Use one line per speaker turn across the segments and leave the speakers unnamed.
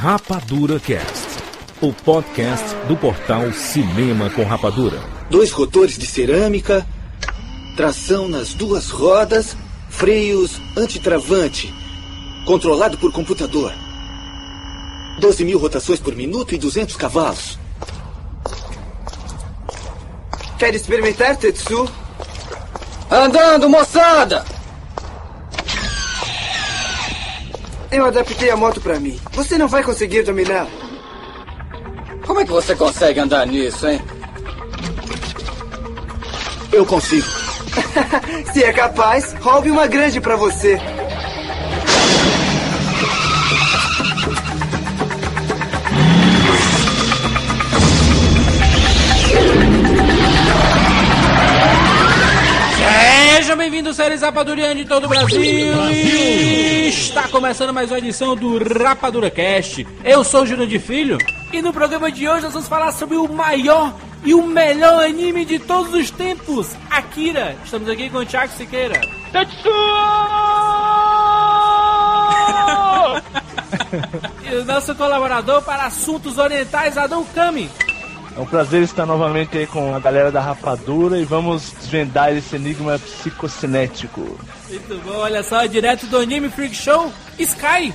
Rapadura Cast, o podcast do portal Cinema com Rapadura.
Dois rotores de cerâmica, tração nas duas rodas, freios antitravante, controlado por computador. 12 mil rotações por minuto e 200 cavalos.
Quer experimentar, Tetsu?
Andando, moçada!
Eu adaptei a moto pra mim. Você não vai conseguir dominar.
Como é que você consegue andar nisso, hein?
Eu consigo.
Se é capaz, roube uma grande pra você.
Bem-vindos, séries Rapadurianos de todo o Brasil. E está começando mais uma edição do Rapadura Cast. Eu sou o Jurandir Filho e no programa de hoje nós vamos falar sobre o maior e o melhor anime de todos os tempos, Akira. Estamos aqui com o Thiago Siqueira. e o nosso colaborador para assuntos orientais, Adão Kami.
É um prazer estar novamente aí com a galera da Rapadura e vamos desvendar esse enigma psicocinético.
Muito bom, olha só, direto do Anime Freak Show, Sky.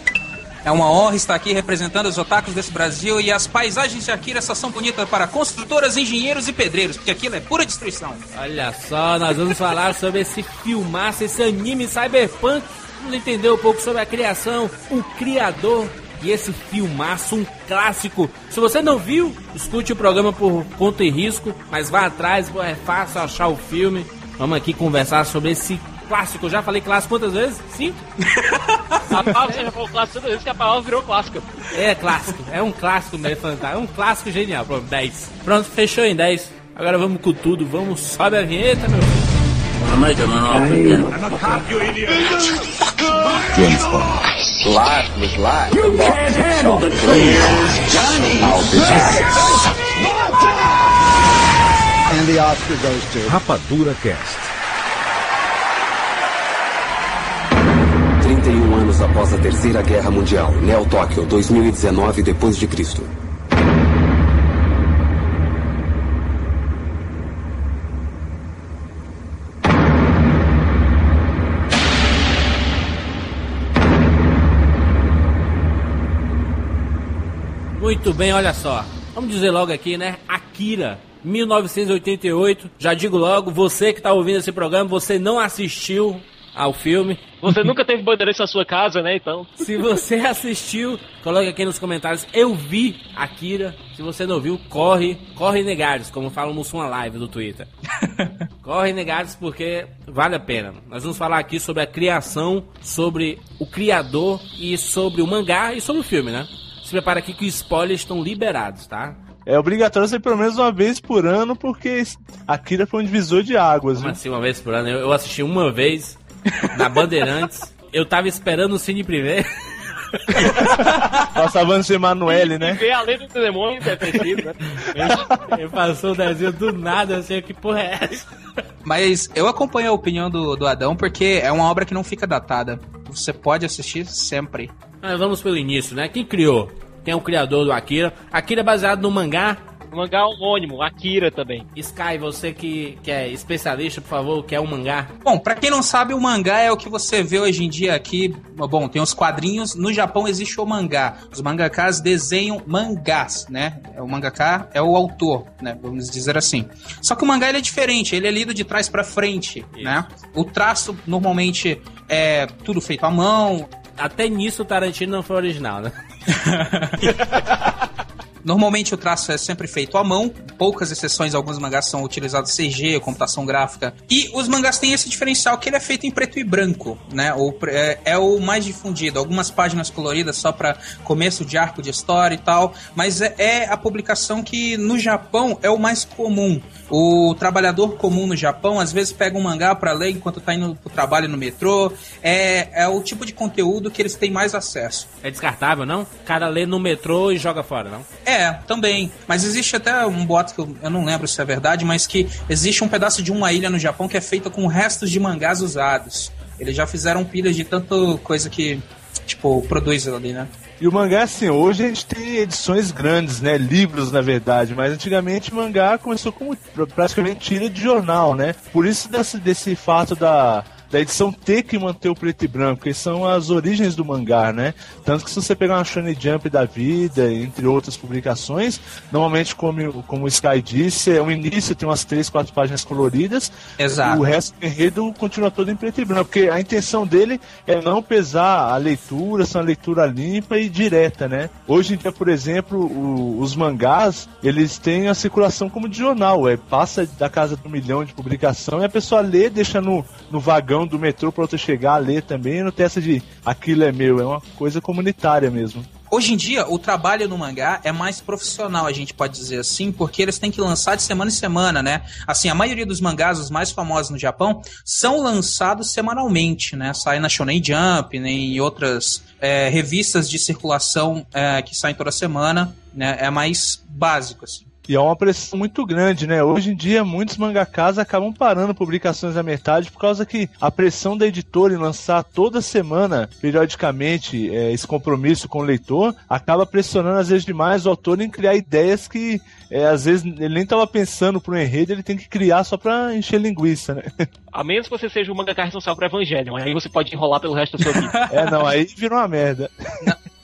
É uma honra estar aqui representando os otakus desse Brasil e as paisagens de Akira só são bonitas para construtoras, engenheiros e pedreiros, porque aquilo é pura destruição.
Olha só, nós vamos falar sobre esse filmaço, esse anime cyberpunk. Vamos entender um pouco sobre a criação, o criador e esse filmaço, um clássico. Se você não viu, escute o programa por conta e risco, mas vá atrás, é fácil achar o filme. Vamos aqui conversar sobre esse clássico. Eu já falei clássico quantas vezes? Cinco?
A palavra você já falou clássico toda vez que a palavra virou clássica.
É clássico, é um clássico meio fantástico, é um clássico genial. Pronto, 10. Pronto, fechou em 10. Agora vamos com tudo, vamos, sobe a vinheta, meu filho.
Rapadura Cast.
31 anos após a Terceira Guerra Mundial, Neo Tóquio, 2019 depois de Cristo.
Muito bem, olha só. Vamos dizer logo aqui, né? Akira, 1988. Já digo logo, você que está ouvindo esse programa, você não assistiu ao filme.
Você nunca teve bandeirantes na sua casa, né? Então.
Se você assistiu, coloque aqui nos comentários. Eu vi Akira. Se você não viu, corre, corre negados, como fala o Mussum Live do Twitter. corre negados porque vale a pena. Nós vamos falar aqui sobre a criação, sobre o criador e sobre o mangá e sobre o filme, né? Prepara aqui que os spoilers estão liberados, tá?
É obrigatório ser pelo menos uma vez por ano, porque Akira foi um divisor de águas.
Como
viu?
assim, uma vez por ano? Eu, assisti uma vez na Bandeirantes. eu tava esperando o Cine primeiro.
Passava no Emanuele, né?
Ver a lenda do demônio sido, né?
Ele passou o desenho do nada, assim, que porra é essa?
Mas eu acompanho a opinião do, do Adão porque é uma obra que não fica datada. Você pode assistir sempre.
Mas vamos pelo início, né? Quem criou? Quem é o criador do Akira? Akira é baseado no mangá.
O mangá homônimo, Akira também.
Sky, você que, que é especialista, por favor, que é o mangá.
Bom, pra quem não sabe, o mangá é o que você vê hoje em dia aqui. Bom, tem os quadrinhos. No Japão existe o mangá. Os mangakas desenham mangás, né? O mangaká é o autor, né? Vamos dizer assim. Só que o mangá ele é diferente. Ele é lido de trás pra frente, né? O traço normalmente é tudo feito à mão.
Até nisso o Tarantino não foi original, né?
Normalmente o traço é sempre feito à mão, poucas exceções, alguns mangás são utilizados CG, computação gráfica. E os mangás têm esse diferencial que ele é feito em preto e branco, né? Ou, é, é o mais difundido. Algumas páginas coloridas só para começo de arco de história e tal, mas é, é a publicação que no Japão é o mais comum. O trabalhador comum no Japão às vezes pega um mangá para ler enquanto tá indo pro trabalho no metrô. É, é o tipo de conteúdo que eles têm mais acesso.
É descartável, não? O cara lê no metrô e joga fora, não?
É, também. Mas existe até um boato que eu, eu não lembro se é verdade, mas que existe um pedaço de uma ilha no Japão que é feita com restos de mangás usados. Eles já fizeram pilhas de tanta coisa que, tipo, produz ali, né?
E o mangá, assim, hoje a gente tem edições grandes, né? Livros, na verdade, mas antigamente o mangá começou como praticamente tira de jornal, né? Por isso desse, desse fato da, da edição ter que manter o preto e branco, que são as origens do mangá, né? Tanto que se você pegar uma Shonen Jump da vida, entre outras publicações, normalmente, como, como o Sky disse, é o início tem umas três, quatro páginas coloridas,
Exato.
o resto do enredo continua todo em preto e branco, porque a intenção dele é não pesar a leitura, são uma leitura limpa e direta, né? Hoje em dia, por exemplo, o, os mangás, eles têm a circulação como de jornal, é, passa da casa do milhão de publicação e a pessoa lê, deixa no, no vagão do metrô para outra chegar a ler também, não tem essa de aquilo é meu, é uma coisa comunitária mesmo.
Hoje em dia, o trabalho no mangá é mais profissional, a gente pode dizer assim, porque eles têm que lançar de semana em semana, né? Assim, a maioria dos mangás, os mais famosos no Japão, são lançados semanalmente, né? Saem na Shonen Jump, né? em outras é, revistas de circulação é, que saem toda semana, né? É mais básico, assim.
E é uma pressão muito grande, né? Hoje em dia, muitos mangakas acabam parando publicações à metade por causa que a pressão da editora em lançar toda semana, periodicamente, é, esse compromisso com o leitor, acaba pressionando às vezes demais o autor em criar ideias que é, às vezes ele nem estava pensando pro enredo, ele tem que criar só pra encher linguiça, né?
A menos que você seja o mangaka responsável por Evangelion, aí você pode enrolar pelo resto da sua vida.
É, não, aí virou uma merda.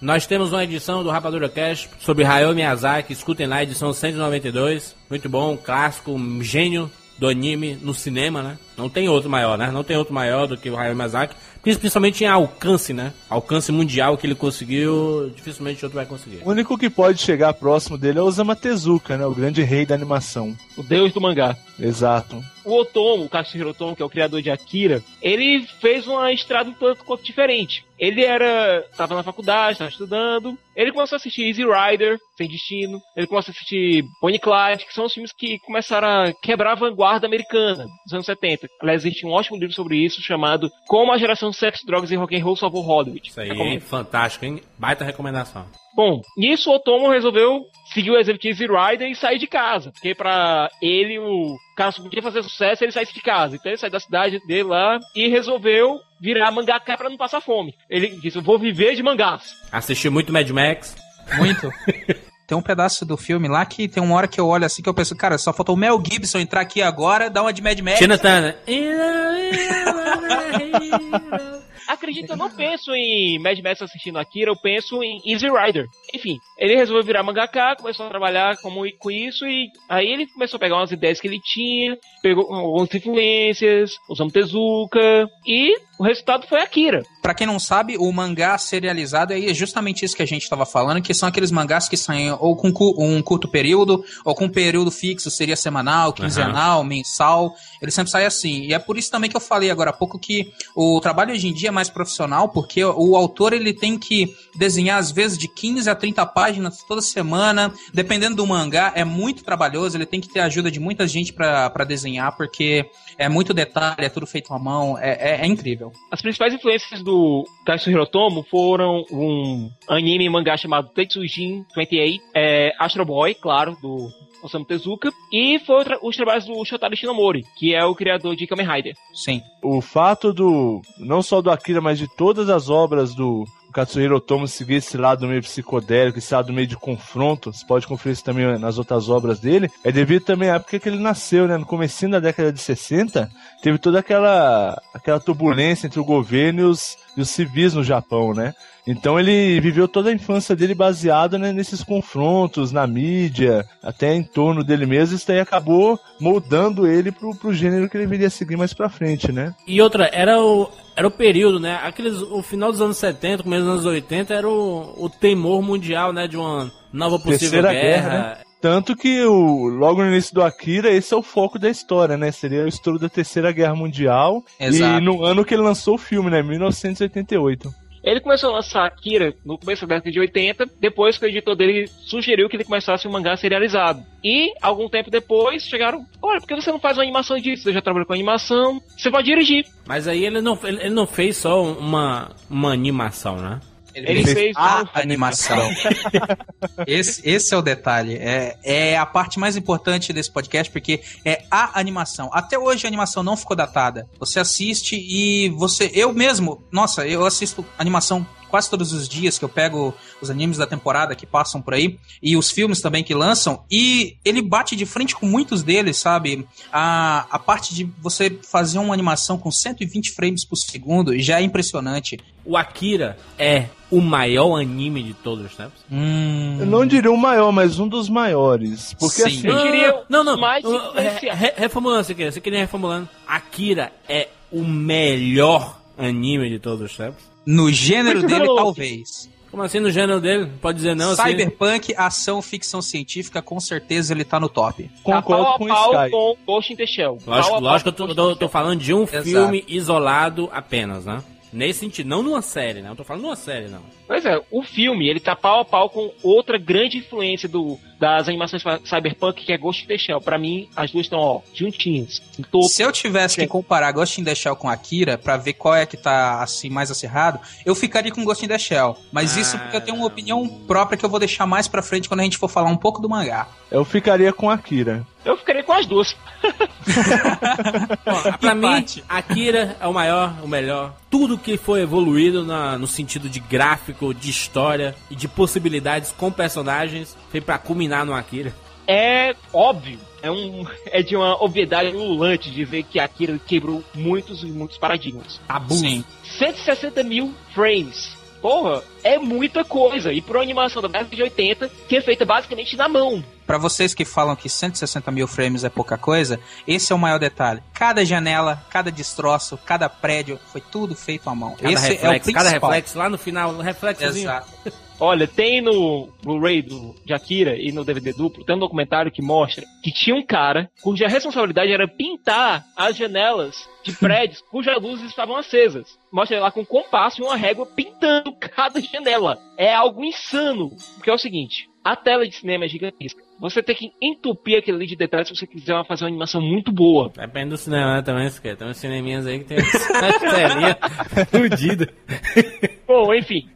Nós temos uma edição do Rapadura Cast sobre Hayao Miyazaki. Escutem lá, edição 192. Muito bom, clássico, um gênio do anime no cinema, né? Não tem outro maior, né? Não tem outro maior do que o Hayao Miyazaki. Principalmente em alcance, né? Alcance mundial que ele conseguiu, dificilmente outro vai conseguir.
O único que pode chegar próximo dele é o Osamu Tezuka, né? O grande rei da animação.
O deus do mangá.
Exato.
O Otomo, o Katsuhiro Otomo, que é o criador de Akira, ele fez uma estrada um tanto quanto diferente. Ele era. tava na faculdade, estava estudando. Ele começou a assistir Easy Rider, Sem Destino. Ele começou a assistir Bonnie Clyde, que são os filmes que começaram a quebrar a vanguarda americana dos anos 70. Aliás, existe um ótimo livro sobre isso chamado Como a geração Sex, Drogas e Rock and Roll salvou Hollywood.
Isso aí, hein? fantástico, hein? Baita recomendação.
Bom, nisso o Otomo resolveu seguir o exemplo de Easy Rider e sair de casa. Porque pra ele, o cara só podia fazer sucesso ele saísse de casa. Então ele saiu da cidade dele lá e resolveu virar mangaka pra não passar fome. Ele disse, eu vou viver de mangás.
Assistiu muito Mad Max.
Muito. Tem um pedaço do filme lá que tem uma hora que eu olho assim que eu penso, cara, só faltou o Mel Gibson entrar aqui agora, dar uma de Mad Max.
Tina Turner.
Acredito eu não penso em Mad Max assistindo Akira, eu penso em Easy Rider. Enfim, ele resolveu virar mangaka, começou a trabalhar com isso e aí ele começou a pegar umas ideias que ele tinha, pegou algumas influências, usando Tezuka e o resultado foi Akira.
Pra quem não sabe, o mangá serializado aí é justamente isso que a gente estava falando, que são aqueles mangás que saem ou com um curto período, ou com um período fixo, seria semanal, quinzenal, mensal. Ele sempre sai assim. E é por isso também que eu falei agora há pouco que o trabalho hoje em dia é mais profissional, porque o autor ele tem que desenhar às vezes de 15 a 30 páginas toda semana. Dependendo do mangá, é muito trabalhoso, ele tem que ter a ajuda de muita gente pra desenhar, porque é muito detalhe, é tudo feito à mão, é, é- é incrível.
As principais influências do Katsuhiro Otomo foram um anime e mangá chamado Tetsujin 28, é, Astro Boy, claro, do Osamu Tezuka, e foi os trabalhos do Shotaro Shinomori, que é o criador de Kamen Rider.
Sim.
O fato do. não só do Akira, mas de todas as obras do Katsuhiro Otomo seguir esse lado meio psicodélico, esse lado meio de confronto, você pode conferir isso também nas outras obras dele, é devido também à época que ele nasceu, né? No comecinho da década de 60, teve toda aquela, aquela turbulência entre o governo e os, e os civis no Japão, né? Então ele viveu toda a infância dele baseado né, nesses confrontos na mídia, até em torno dele mesmo, isso daí acabou moldando ele pro, pro gênero que ele viria seguir mais pra frente, né?
E outra, era o, era o período, né? Aqueles, o final dos anos 70, começo dos anos 80, era o, o temor mundial, né? De uma nova possível
Terceira
guerra.
guerra, né? Tanto que o, logo no início do Akira, esse é o foco da história, né? Seria o estouro da Terceira Guerra Mundial.
Exato.
E no ano que ele lançou o filme, né? 1988.
Ele começou a lançar Akira no começo da década de 80, depois que o editor dele sugeriu que ele começasse um mangá serializado. E, algum tempo depois, chegaram, olha, por que você não faz uma animação disso? Você já trabalhou com animação, você pode dirigir.
Mas aí ele não, ele, ele não fez só uma, uma animação, né?
Ele fez
a
um-
animação. esse, esse é o detalhe. É, é a parte mais importante desse podcast, porque é a animação. Até hoje a animação não ficou datada. Você assiste e você. Eu mesmo, nossa, eu assisto animação quase todos os dias que eu pego os animes da temporada que passam por aí e os filmes também que lançam e ele bate de frente com muitos deles, sabe? A, a parte de você fazer uma animação com 120 frames por segundo já é impressionante.
O Akira é o maior anime de todos os tempos?
Hum...
Eu não diria o maior, mas um dos maiores. Porque
Sim.
assim.
Eu diria
não, não.
mais
Uh, re- re- reformulando, você queria, você queria reformulando. Akira é o melhor anime de todos os tempos?
No gênero dele,
louco.
talvez.
Como assim no gênero dele? Pode dizer não, assim?
Cyberpunk, ação, ficção científica, com certeza ele tá no top.
Tá
Concordo
pau a
com o
pau
Sky.
com Ghost in the Shell. Pau
Lógico,
pau
lógico que eu tô, tô- tô falando de um
Exato.
filme isolado apenas, né? Nesse sentido, não numa série, né? Eu tô falando numa série, não.
Pois é, o filme, ele tá pau a pau com outra grande influência do, das animações cyberpunk, que é Ghost in the Shell. Pra mim, as duas estão, ó, juntinhas.
Se eu tivesse que comparar Ghost in the Shell com Akira pra ver qual é que tá assim mais acirrado, eu ficaria com Ghost in the Shell. Mas isso porque eu tenho uma opinião própria que eu vou deixar mais pra frente quando a gente for falar um pouco do mangá.
Eu ficaria com Akira.
Eu ficaria com as duas.
Bom, pra mim. Akira é o maior, o melhor. Tudo que foi evoluído na- no sentido de gráfico, de história e de possibilidades com personagens foi pra culminar no Akira.
É óbvio, é, um, é de uma obviedade ululante dizer que Akira quebrou muitos e muitos paradigmas.
Tabu.
Sim.
160 mil frames. Porra, é muita coisa. E por uma animação da década de 80, que é feita basicamente na mão.
Pra vocês que falam que 160 mil frames é pouca coisa, esse é o maior detalhe. Cada janela, cada destroço, cada prédio, foi tudo feito à mão.
Cada
esse é o
reflexo,
principal.
cada reflexo lá no final, um reflexozinho.
Exato.
Olha, tem no Blu-ray do- de Akira e no DVD duplo, tem um documentário que mostra que tinha um cara cuja responsabilidade era pintar as janelas de prédios cujas luzes estavam acesas. Mostra ele lá com um compasso e uma régua pintando cada janela. É algo insano. Porque é o seguinte, a tela de cinema é gigantesca. Você tem que entupir aquele ali de detalhes se você quiser fazer uma animação muito boa.
Depende do cinema né, também, se quer. Tem uns cineminhas aí que tem as telinhas fudidas.
Bom, enfim.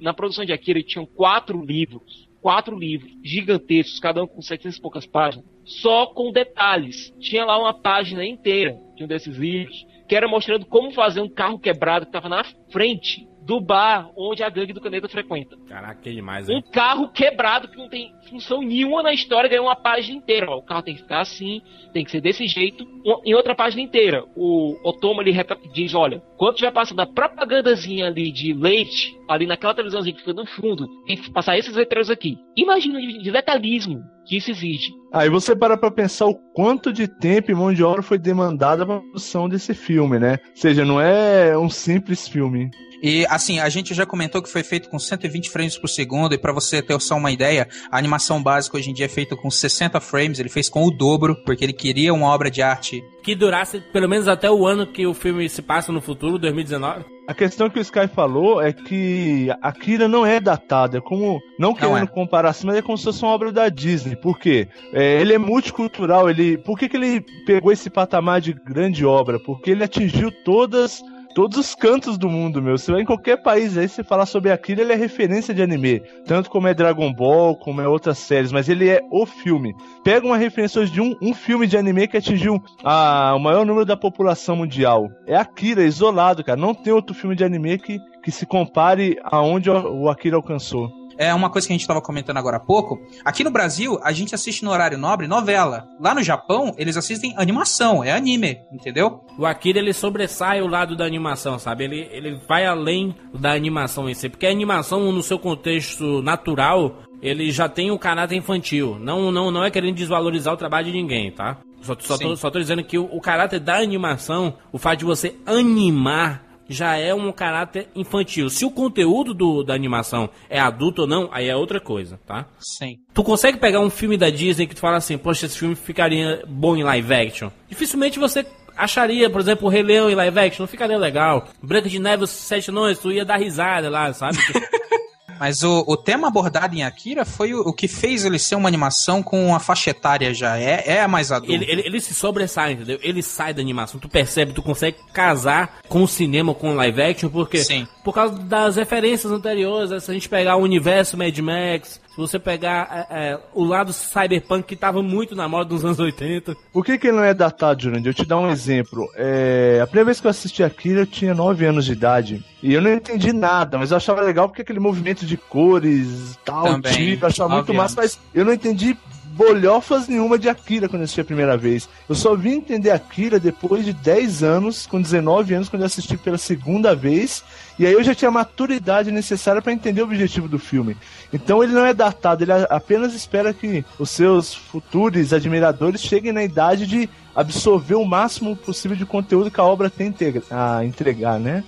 Na produção de Akira tinham quatro livros. Quatro livros gigantescos, cada um com 700 e poucas páginas. Só com detalhes. Tinha lá uma página inteira de um desses livros que era mostrando como fazer um carro quebrado que estava na frente do bar onde a gangue do Caneta frequenta.
Caraca, que demais,
Um
hein?
carro quebrado que não tem função nenhuma na história ganhou uma página inteira. Ó, o carro tem que ficar assim, tem que ser desse jeito. Um- Em outra página inteira, o Otomo ele diz: olha, quando tiver passando a propagandazinha ali de leite, ali naquela televisãozinha que fica no fundo, tem que passar esses letreiros aqui. Imagina de detalhismo que isso exige.
Aí você para pra pensar o quanto de tempo e mão de obra foi demandada pra produção desse filme, né? Ou seja, não é um simples filme.
E assim, a gente já comentou que foi feito com 120 frames por segundo, e pra você ter só uma ideia, a animação básica hoje em dia é feita com 60 frames, ele fez com o dobro, porque ele queria uma obra de arte.
Que durasse pelo menos até o ano que o filme se passa no futuro, 2019.
A questão que o Sky falou é que Akira não é datada, é como, não querendo
é.
comparar assim, mas é como se fosse uma obra da Disney. Por quê? É, ele é multicultural, ele, por que, que ele pegou esse patamar de grande obra? Porque ele atingiu todas todos os cantos do mundo, meu. Você vai em qualquer país aí, você falar sobre Akira, ele é referência de anime. Tanto como é Dragon Ball, como é outras séries, mas ele é o filme. Pega uma referência hoje de um, um filme de anime que atingiu a, o maior número da população mundial. É Akira, isolado, cara. Não tem outro filme de anime que, que se compare aonde o Akira alcançou.
É uma coisa que a gente estava comentando agora há pouco. Aqui no Brasil, a gente assiste no horário nobre novela. Lá no Japão, eles assistem animação, é anime, entendeu?
O Akira ele sobressai o lado da animação, sabe? Ele, ele vai além da animação em si, porque a animação no seu contexto natural, ele já tem um caráter infantil. Não, não, não é querendo desvalorizar o trabalho de ninguém, tá? Só, só, tô, só tô dizendo que o, o caráter da animação, o fato de você animar, já é um caráter infantil. Se o conteúdo do, da animação é adulto ou não, aí é outra coisa, tá?
Sim.
Tu consegue pegar um filme da Disney que tu fala assim, poxa, esse filme ficaria bom em live action? Dificilmente você acharia, por exemplo, o Rei Leão em live action, não ficaria legal. Branca de Neve, os Sete Anões, tu ia dar risada lá, sabe?
Mas o, o tema abordado em Akira foi o, o que fez ele ser uma animação com uma faixa etária já. É, é a mais adulta.
ele, ele, ele se sobressai, entendeu? Ele sai da animação, tu percebe, tu consegue casar com o cinema, com o live action, porque
Sim.
por causa das referências anteriores. né? Se a gente pegar o universo Mad Max, se você pegar é, é, o lado cyberpunk que tava muito na moda nos anos 80.
Por que, que ele não é datado, Jurandir? Eu te dar um exemplo. É, a primeira vez que eu assisti Akira, eu tinha 9 anos de idade. E eu não entendi nada, mas eu achava legal porque aquele movimento de cores, tal,
Também,
tipo, eu achava muito massa, mas eu não entendi bolhofas nenhuma de Akira quando eu assisti a primeira vez. Eu só vim entender Akira depois de 10 anos, com 19 anos, quando eu assisti pela segunda vez. E aí eu já tinha a maturidade necessária para entender o objetivo do filme. Então ele não é datado, ele apenas espera que os seus futuros admiradores cheguem na idade de absorver o máximo possível de conteúdo que a obra tem a entregar, né?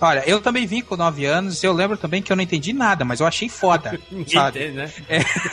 Olha, eu também vim com 9 anos e eu lembro também que eu não entendi nada, mas eu achei foda, sabe?
Entende, né?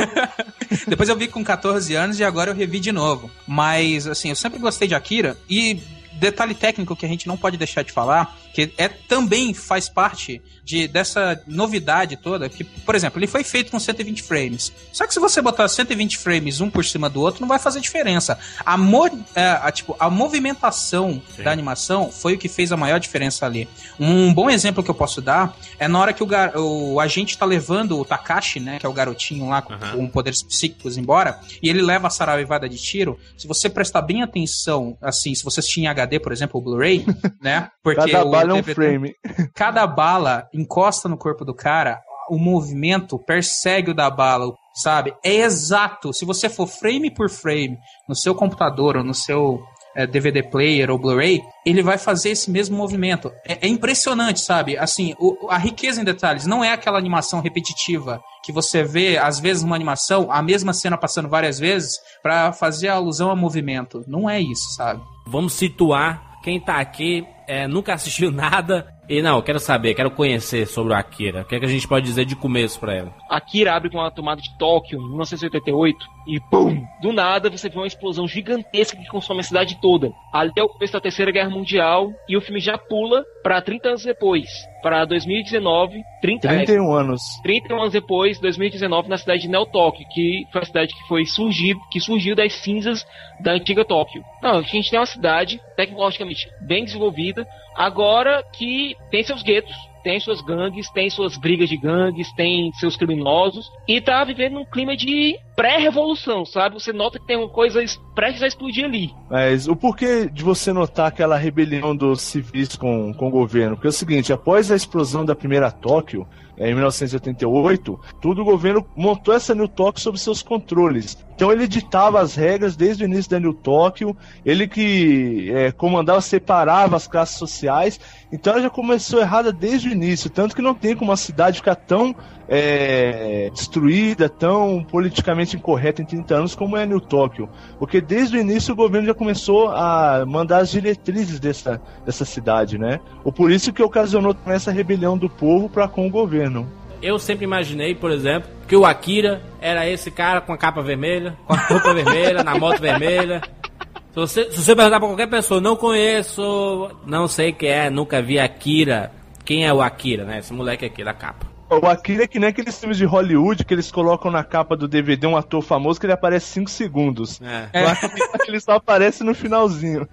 Depois eu vi com 14 anos e agora eu revi de novo. Mas, assim, eu sempre gostei de Akira e detalhe técnico que a gente não pode deixar de falar, que é também faz parte de dessa novidade toda, que, por exemplo, ele foi feito com 120 frames. Só que se você botar 120 frames um por cima do outro, não vai fazer diferença. A, mo é, a, tipo, a movimentação da animação foi o que fez a maior diferença ali. Um bom exemplo que eu posso dar é na hora que o, gar- o agente tá levando o Takashi, né, que é o garotinho lá com, com poderes psíquicos embora, e ele leva a saraivada de tiro. Se você prestar bem atenção, assim, se você assistir em HD, por exemplo, o Blu-ray, né? Porque
Cada
o
bala é um
DVD
frame.
cada bala encosta no corpo do cara, o movimento persegue o da bala, sabe? É exato. Se você for frame por frame no seu computador ou no seu é, DVD player ou Blu-ray, ele vai fazer esse mesmo movimento. É, é impressionante, sabe? Assim, o- a riqueza em detalhes não é aquela animação repetitiva que você vê, às vezes, uma animação, a mesma cena passando várias vezes pra fazer alusão a movimento. Não é isso, sabe?
Vamos situar quem tá aqui, é, nunca assistiu nada. E não, quero saber, quero conhecer sobre o Akira. O que, é que a gente pode dizer de começo pra ela?
Akira abre com uma tomada de Tóquio em 1988 e pum! Do nada você vê uma explosão gigantesca que consome a cidade toda. Ali é o começo da Terceira Guerra Mundial e o filme já pula pra 30 anos depois, pra 2019, 30, é,
31 anos.
31 anos depois, 2019, na cidade de Neo Tóquio, que foi a cidade que foi surgir, que surgiu das cinzas da antiga Tóquio. Não, a gente tem uma cidade tecnologicamente bem desenvolvida, agora que tem seus guetos, tem suas gangues, tem suas brigas de gangues, tem seus criminosos, e tá vivendo um clima de pré-revolução, sabe? Você nota que tem uma coisa es- prestes a explodir ali.
Mas o porquê de você notar aquela rebelião dos civis com, com o governo? Porque é o seguinte, após a explosão da primeira Tóquio, em 1988, tudo o governo montou essa New Tóquio sob seus controles. Então ele ditava as regras desde o início da New Tóquio, ele que eh, comandava, separava as classes sociais. Então ela já começou errada desde o início, tanto que não tem como a cidade ficar tão eh, destruída, tão politicamente incorreta em 30 anos como é New Tóquio. Porque desde o início o governo já começou a mandar as diretrizes dessa, dessa cidade, né? Ou por isso que ocasionou essa rebelião do povo para com o governo.
Eu sempre imaginei, por exemplo, que o Akira era esse cara com a capa vermelha, com a roupa vermelha, na moto vermelha. Se você, se você perguntar pra qualquer pessoa, não conheço, não sei quem é, nunca vi Akira. Quem é o Akira, né? Esse moleque aqui da capa.
O Akira é que nem aqueles filmes de Hollywood que eles colocam na capa do DVD um ator famoso que ele aparece 5 segundos.
É.
O Akira ele só aparece no finalzinho.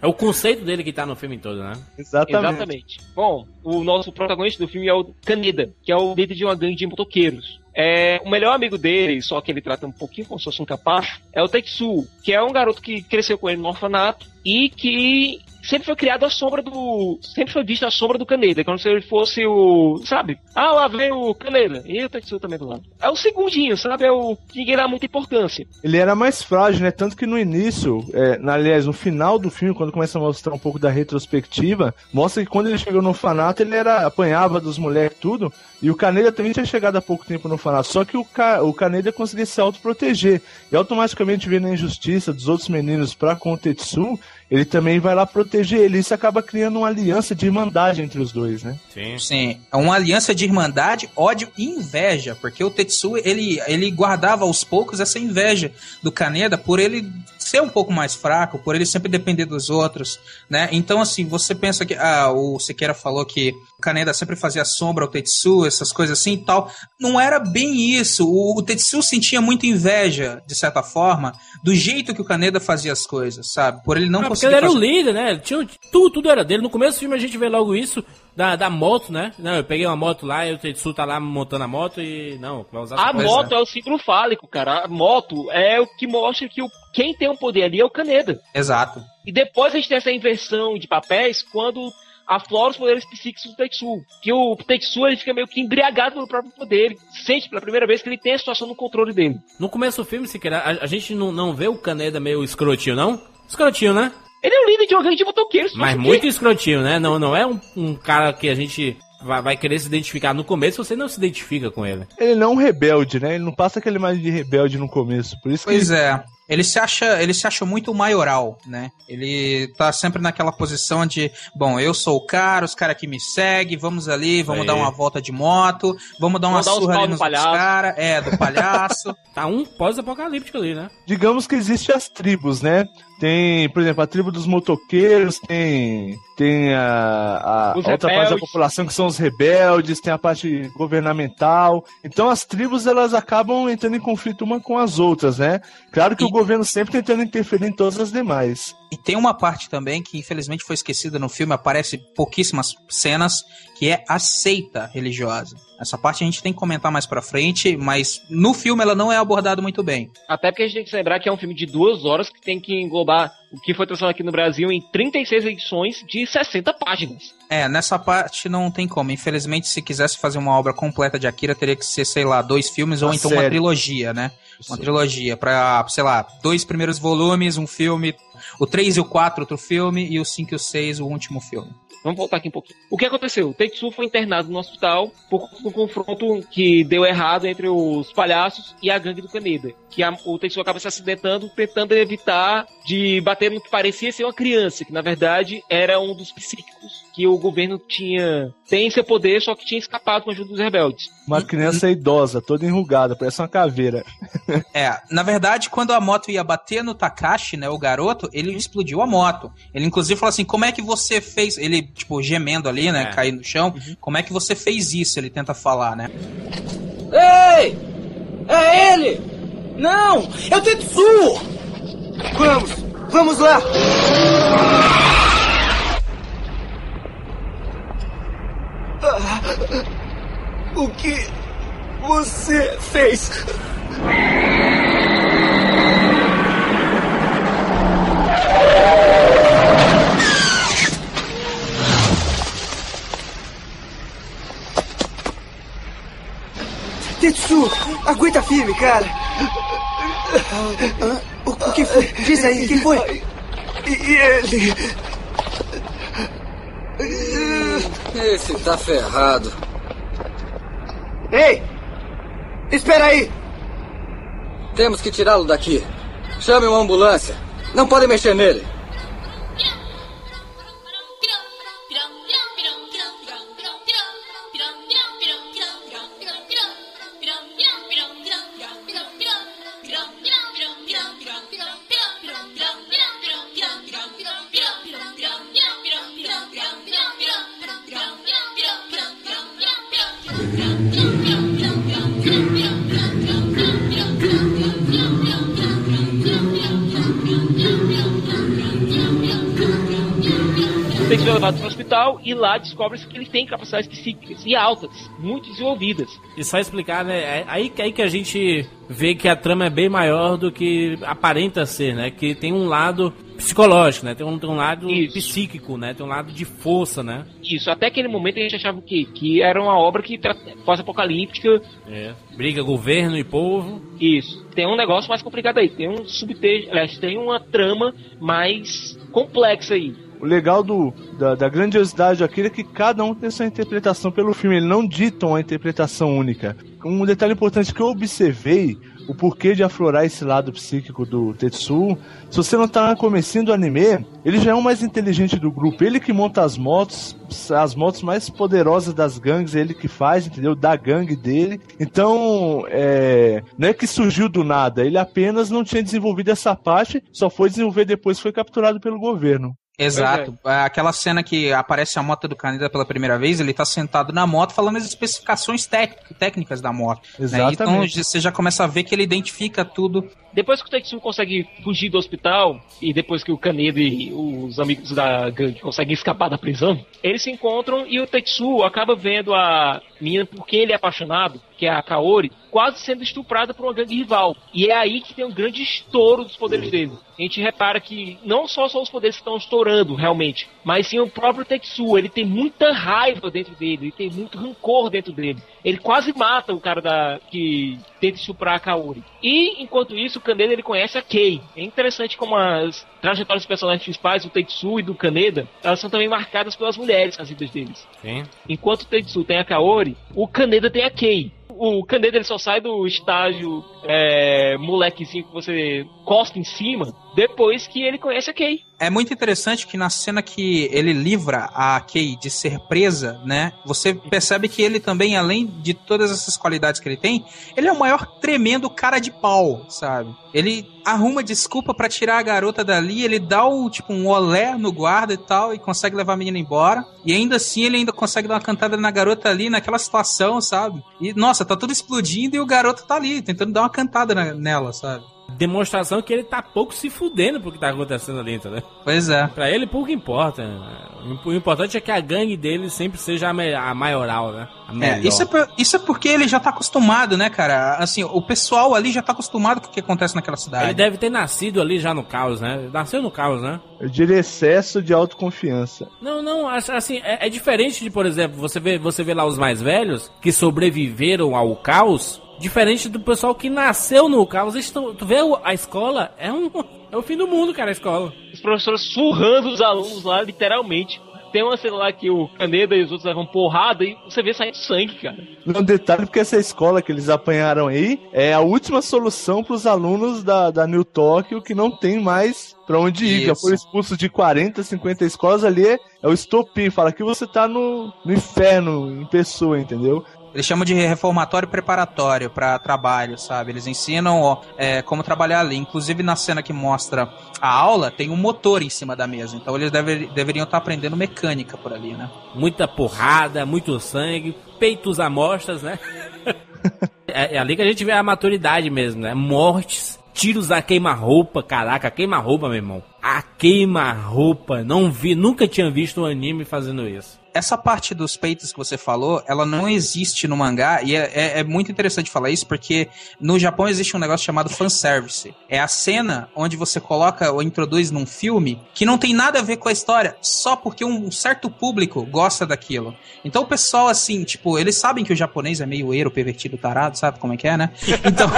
É o conceito dele que tá no filme todo, né?
Exatamente.
Exatamente. Bom, o nosso protagonista do filme é o Kaneda, que é o líder de uma gangue de motoqueiros. É, o melhor amigo dele, só que ele trata um pouquinho como se fosse um capacho, é o Tetsu, que é um garoto que cresceu com ele no orfanato e que sempre foi criado à sombra do. Sempre foi visto à sombra do Kaneda, como se ele fosse o. Sabe? Ah, lá vem o Kaneda. E o Tetsu também do lado. É o segundinho, sabe? É o. Ninguém dá muita importância.
Ele era mais frágil, né? Tanto que no início, é, aliás, no final do filme, quando começa a mostrar um pouco da retrospectiva, mostra que quando ele chegou no orfanato, ele era apanhava dos moleques tudo, e o Kaneda também tinha chegado há pouco tempo no orfanato. Só que o, Ka, o Kaneda conseguia se autoproteger. E automaticamente vendo a injustiça dos outros meninos pra com o Tetsu, ele também vai lá proteger ele. Isso acaba criando uma aliança de irmandade entre os dois, né?
Sim.
Sim, é uma aliança de irmandade, ódio e inveja, porque o Tetsu, ele, ele guardava aos poucos essa inveja do Kaneda por ele ser um pouco mais fraco, por ele sempre depender dos outros, né? Então, assim, você pensa que, ah, o Sequeira falou que o Kaneda sempre fazia sombra ao Tetsu, essas coisas assim e tal. Não era bem isso. O, o Tetsu sentia muita inveja, de certa forma, do jeito que o Kaneda fazia as coisas, sabe? Por ele não
Ah, porque
conseguir
ele era o
fazer-
líder, né? Tinha, tudo, tudo era dele. No começo do filme a gente vê logo isso. Da, da moto, né? Não, eu peguei uma moto lá e o Tetsu tá lá montando a moto e. Não, vai usar
A moto é. o símbolo fálico, cara. A moto é o que mostra que o, quem tem o poder ali é o Kaneda.
Exato.
E depois a gente tem essa inversão de papéis quando aflora os poderes psíquicos do Tetsu. Que o Tetsu ele fica meio que embriagado pelo próprio poder. Ele sente pela primeira vez que ele tem a situação no controle dele.
No começo do filme, se quer, a, a gente não, não vê o Kaneda meio escrotinho, não? Escrotinho, né?
Ele é o líder de uma gangue de motoqueiros.
Mas muito escrotinho, né? Não, não é um, um cara que a gente vai, vai querer se identificar no começo, você não se identifica com ele.
Ele não é um rebelde, né? Ele não passa aquela imagem de rebelde no começo. Por isso que
Pois é. Ele se acha, ele se acha muito maioral, né? Ele tá sempre naquela posição de, bom, eu sou o cara, os caras que me seguem, vamos ali, vamos
Aí.
dar uma volta de moto, vamos dar uma
Vamos dar uns
surra ali
no
nos
palhaço.
caras, é, do palhaço.
Tá um pós-apocalíptico ali, né?
digamos que existe as tribos, né? Tem, por exemplo, a tribo dos motoqueiros, tem tem a, a outra parte da
rebeldes.
população que são os rebeldes, tem a parte governamental. Então as tribos elas acabam entrando em conflito uma com as outras, né? Claro que
E-
o governo sempre tentando interferir em todas as demais.
E tem uma parte também que infelizmente foi esquecida no filme, aparece pouquíssimas cenas, que é a seita religiosa. Essa parte a gente tem que comentar mais pra frente, mas no filme ela não é abordada muito bem.
Até porque a gente tem que lembrar que é um filme de duas horas que tem que englobar o que foi transformado aqui no Brasil em 36 edições de 60 páginas.
É, nessa parte não tem como. Infelizmente, se quisesse fazer uma obra completa de Akira, teria que ser, sei lá, dois filmes ou
Uma
então uma trilogia, né? Uma trilogia pra, sei lá, dois primeiros volumes, um filme, o 3 e o 4 outro filme e o 5 e o 6 o último filme.
Vamos voltar aqui um pouquinho. O que aconteceu? O Tetsu foi internado no hospital por conta do confronto que deu errado entre os palhaços e a gangue do Kaneda. Que a- o Tetsu acaba se acidentando, tentando evitar de bater no que parecia ser uma criança, que na verdade era um dos psíquicos que o governo tinha tem seu poder, só que tinha escapado com a ajuda dos rebeldes.
Uma criança idosa, toda enrugada, parece uma caveira.
É, na verdade, quando a moto ia bater no Takashi, né, o garoto, ele explodiu a moto. Ele inclusive falou assim: "Como é que você fez?" Ele tipo gemendo ali, né,
É.
cair no chão. "Como é que você fez isso?" Ele tenta falar, né?
Ei! É ele! Não! É o Tetsu!
Vamos! Vamos lá! Ah, O que você fez? Tetsu, aguenta firme, cara. O, o que foi? Diz aí, quem foi? E ele.
Esse tá ferrado.
Ei! Espera aí!
Temos que tirá-lo daqui. Chame uma ambulância. Não podem mexer nele.
Hospital e lá descobre-se que ele tem capacidades psíquicas e altas, muito desenvolvidas.
E só explicar, né? É aí, aí que a gente vê que a trama é bem maior do que aparenta ser, né? Que tem um lado psicológico, né? Tem um, tem um lado
Isso.
psíquico, né? Tem um lado de força, né?
Isso, até aquele momento a gente achava o quê? Que era uma obra que pós-apocalíptica.
É. Briga governo e povo.
Isso. Tem um negócio mais complicado aí. Tem um subtexto, aliás, tem uma trama mais complexa aí.
O legal do, da, da grandiosidade daquilo é que cada um tem sua interpretação pelo filme, ele não ditam uma interpretação única. Um detalhe importante que eu observei, o porquê de aflorar esse lado psíquico do Tetsu, se você não tá no comecinho do anime, ele já é o mais inteligente do grupo, ele que monta as motos, as motos mais poderosas das gangues, é ele que faz, entendeu? Da gangue dele. Então, é, não é que surgiu do nada, ele apenas não tinha desenvolvido essa parte, só foi desenvolver depois que foi capturado pelo governo.
Exato. É. Aquela cena que aparece a moto do Kaneda pela primeira vez, ele tá sentado na moto falando as especificações técnicas da moto. Exatamente. Né? Então você já começa a ver que ele identifica tudo.
Depois que o Tetsuo consegue fugir do hospital, e depois que o Kaneda e os amigos da gangue conseguem escapar da prisão, eles se encontram e o Tetsuo acaba vendo a menina por quem ele é apaixonado, que é a Kaori, quase sendo estuprada por uma gangue rival. E é aí que tem um grande estouro dos poderes dele. A gente repara que não só são os poderes que estão estourando realmente, mas sim o próprio Tetsuo. Ele tem muita raiva dentro dele, ele tem muito rancor dentro dele. Ele quase mata o cara da que tenta estuprar a Kaori. E enquanto isso, o Kaneda ele conhece a Kei. É interessante como as trajetórias dos personagens principais, o Tetsu e do Kaneda, elas são também marcadas pelas mulheres nas vidas deles. Sim. Enquanto o Tetsu tem a Kaori, o Kaneda tem a Kei o Kaneda ele só sai do estágio é, molequezinho que você costa em cima depois que ele conhece a Kay.
É muito interessante que na cena que ele livra a Kay de ser presa, né? Você percebe que ele também, além de todas essas qualidades que ele tem, ele é o maior tremendo cara de pau, sabe? Ele arruma desculpa para tirar a garota dali, ele dá o, tipo um olé no guarda e tal e consegue levar a menina embora. E ainda assim ele ainda consegue dar uma cantada na garota ali naquela situação, sabe? E nossa, tá tudo explodindo e o garoto tá ali tentando dar uma cantada na, nela, sabe?
Demonstração que ele tá pouco se fudendo pro que tá acontecendo ali, entendeu?
Pois é.
Pra ele pouco importa. O importante é que a gangue dele sempre seja a, maioral, né?
É, isso, é por, isso é porque ele já tá acostumado, né, cara? Assim, o pessoal ali já tá acostumado com o que acontece naquela cidade.
Ele deve ter nascido ali já no caos, né? Nasceu no caos, né?
Eu diria excesso de autoconfiança.
Não, não, assim, é, é diferente de, por exemplo, você vê, você vê lá os mais velhos que sobreviveram ao caos Diferente do pessoal que nasceu no caos. Estão, tu vê a escola? É um. É o fim do mundo, cara, a escola.
Os professores surrando os alunos lá, literalmente. Tem uma cena lá que o Caneda e os outros levam porrada e você vê saindo sangue, cara.
Um detalhe, porque essa escola que eles apanharam aí é a última solução para os alunos da, da New Tóquio que não tem mais para onde ir. Isso. Já foram expulsos de 40, 50 escolas ali. É, é o estopim. Fala que você tá no, no inferno em pessoa, entendeu?
Eles chamam de reformatório preparatório para trabalho, sabe? Eles ensinam ó, é, como trabalhar ali. Inclusive, na cena que mostra a aula, tem um motor em cima da mesa. Então, eles deve, deveriam estar aprendendo mecânica por ali, né?
Muita porrada, muito sangue, peitos amostras, né? é, é ali que a gente vê a maturidade mesmo, né? Mortes, tiros a queima-roupa. Caraca, queima-roupa, meu irmão. A queima-roupa. Não vi, nunca tinha visto um anime fazendo isso
essa parte dos peitos que você falou, ela não existe no mangá, e é, é, é, muito interessante falar isso, porque no Japão existe um negócio chamado fanservice. É a cena onde você coloca ou introduz num filme que não tem nada a ver com a história, só porque um certo público gosta daquilo. Então o pessoal, assim, tipo, eles sabem que o japonês é meio eiro, pervertido, tarado, sabe como é que é, né? Então,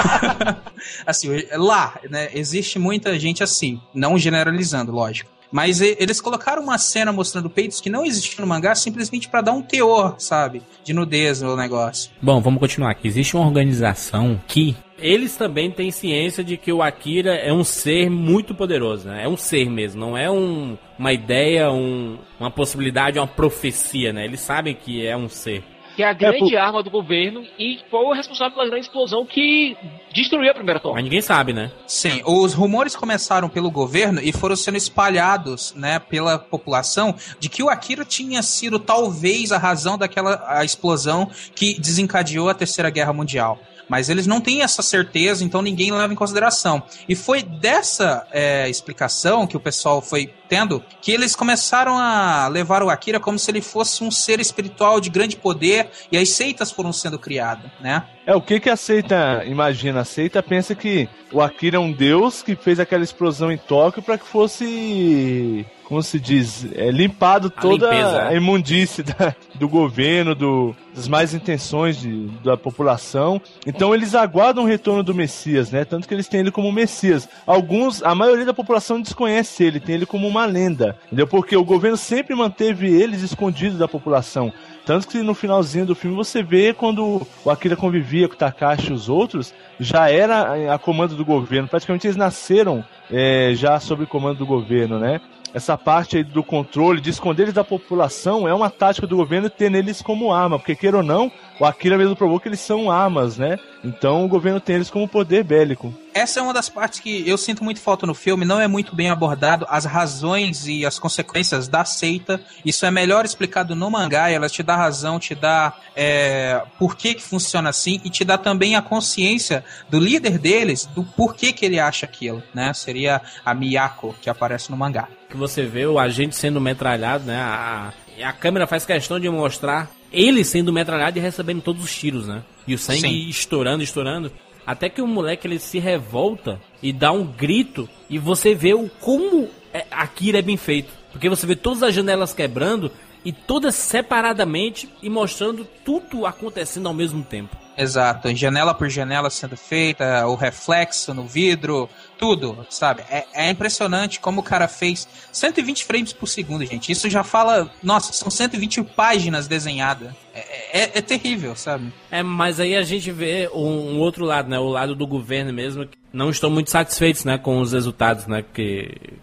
assim, lá, né, existe muita gente assim, não generalizando, lógico. Mas eles colocaram uma cena mostrando peitos que não existia no mangá simplesmente para dar um teor, sabe? De nudez no negócio.
Bom, vamos continuar aqui. Existe uma organização que eles também têm ciência de que o Akira é um ser muito poderoso, né? É um ser mesmo, não é um, uma ideia, um, uma possibilidade, uma profecia, né? Eles sabem que é um ser
que é a grande é, por... arma do governo e foi o responsável pela grande explosão que destruiu a primeira torre.
Mas ninguém sabe, né?
Sim, os rumores começaram pelo governo e foram sendo espalhados, né, pela população de que o Akira tinha sido talvez a razão daquela a explosão que desencadeou a Terceira Guerra Mundial. Mas eles não têm essa certeza, então ninguém leva em consideração. E foi dessa é, explicação que o pessoal foi tendo que eles começaram a levar o Akira como se ele fosse um ser espiritual de grande poder e as seitas foram sendo criadas, né?
É, o que que a seita imagina? A seita pensa que o Akira é um deus que fez aquela explosão em Tóquio para que fosse como se diz, é, limpado toda a, limpeza, a imundície da, do governo, do, das mais intenções de, da população. Então eles aguardam o retorno do Messias, né? Tanto que eles têm ele como Messias. Alguns, a maioria da população desconhece ele, tem ele como uma lenda, entendeu? Porque o governo sempre manteve eles escondidos da população. Tanto que no finalzinho do filme você vê quando o Akira convivia com o Takashi e os outros, já era a comando do governo. Praticamente eles nasceram é, já sob comando do governo, né? Essa parte aí do controle, de esconder eles da população, é uma tática do governo ter neles como arma, porque queira ou não, o Akira mesmo provou que eles são armas, né? Então o governo tem eles como poder bélico.
essa é uma das partes que eu sinto muito falta no filme. Não é muito bem abordado as razões e as consequências da seita. Isso é melhor explicado no mangá. Ela te dá razão, te dá é, por que, que funciona assim e te dá também a consciência do líder deles do porquê que ele acha aquilo, né? Seria a Miyako que aparece no mangá.
Que você vê o agente sendo metralhado, né? A, a câmera faz questão de mostrar ele sendo metralhado e recebendo todos os tiros, né? E o sangue
Sim.
estourando, estourando. Até que o moleque ele se revolta e dá um grito e você vê o como é, Akira é bem feito. Porque você vê todas as janelas quebrando e todas separadamente e mostrando tudo acontecendo ao mesmo tempo.
Exato, janela por janela sendo feita, o reflexo no vidro, tudo, sabe? É, é impressionante como o cara fez 120 frames por segundo, gente. Isso já fala, nossa, são 120 páginas desenhadas. É, é, é terrível, sabe?
É, mas aí a gente vê um, um outro lado, né? O lado do governo mesmo, que não estão muito satisfeitos, né? Com os resultados, né? Que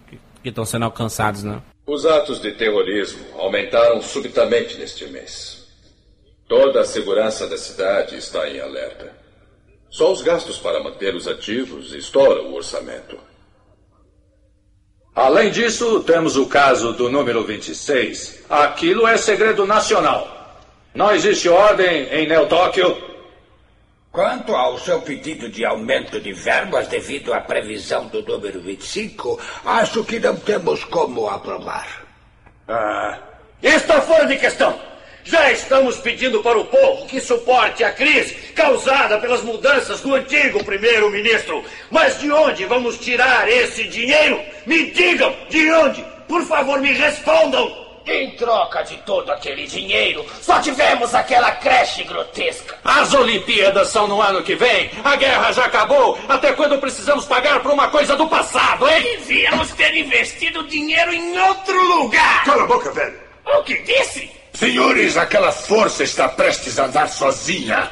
que estão sendo alcançados, né?
Os atos de terrorismo aumentaram subitamente neste mês. Toda a segurança da cidade está em alerta. Só os gastos para mantê-los ativos estouram o orçamento. Além disso, temos o caso do número 26. Aquilo é segredo nacional. Não existe ordem em Neo Tóquio.
Quanto ao seu pedido de aumento de verbas devido à previsão do número 25, acho que não temos como aprovar.
Ah, está fora de questão. Já estamos pedindo para o povo que suporte a crise causada pelas mudanças do antigo primeiro-ministro. Mas de onde vamos tirar esse dinheiro? Me digam, de onde? Por favor, me respondam.
Em troca de todo aquele dinheiro, só tivemos aquela creche grotesca.
As Olimpíadas são no ano que vem. A guerra já acabou. Até quando precisamos pagar por uma coisa do passado, hein?
Devíamos ter investido dinheiro em outro lugar.
Cala a boca, velho.
O que disse?
Senhores, aquela força está prestes a andar sozinha.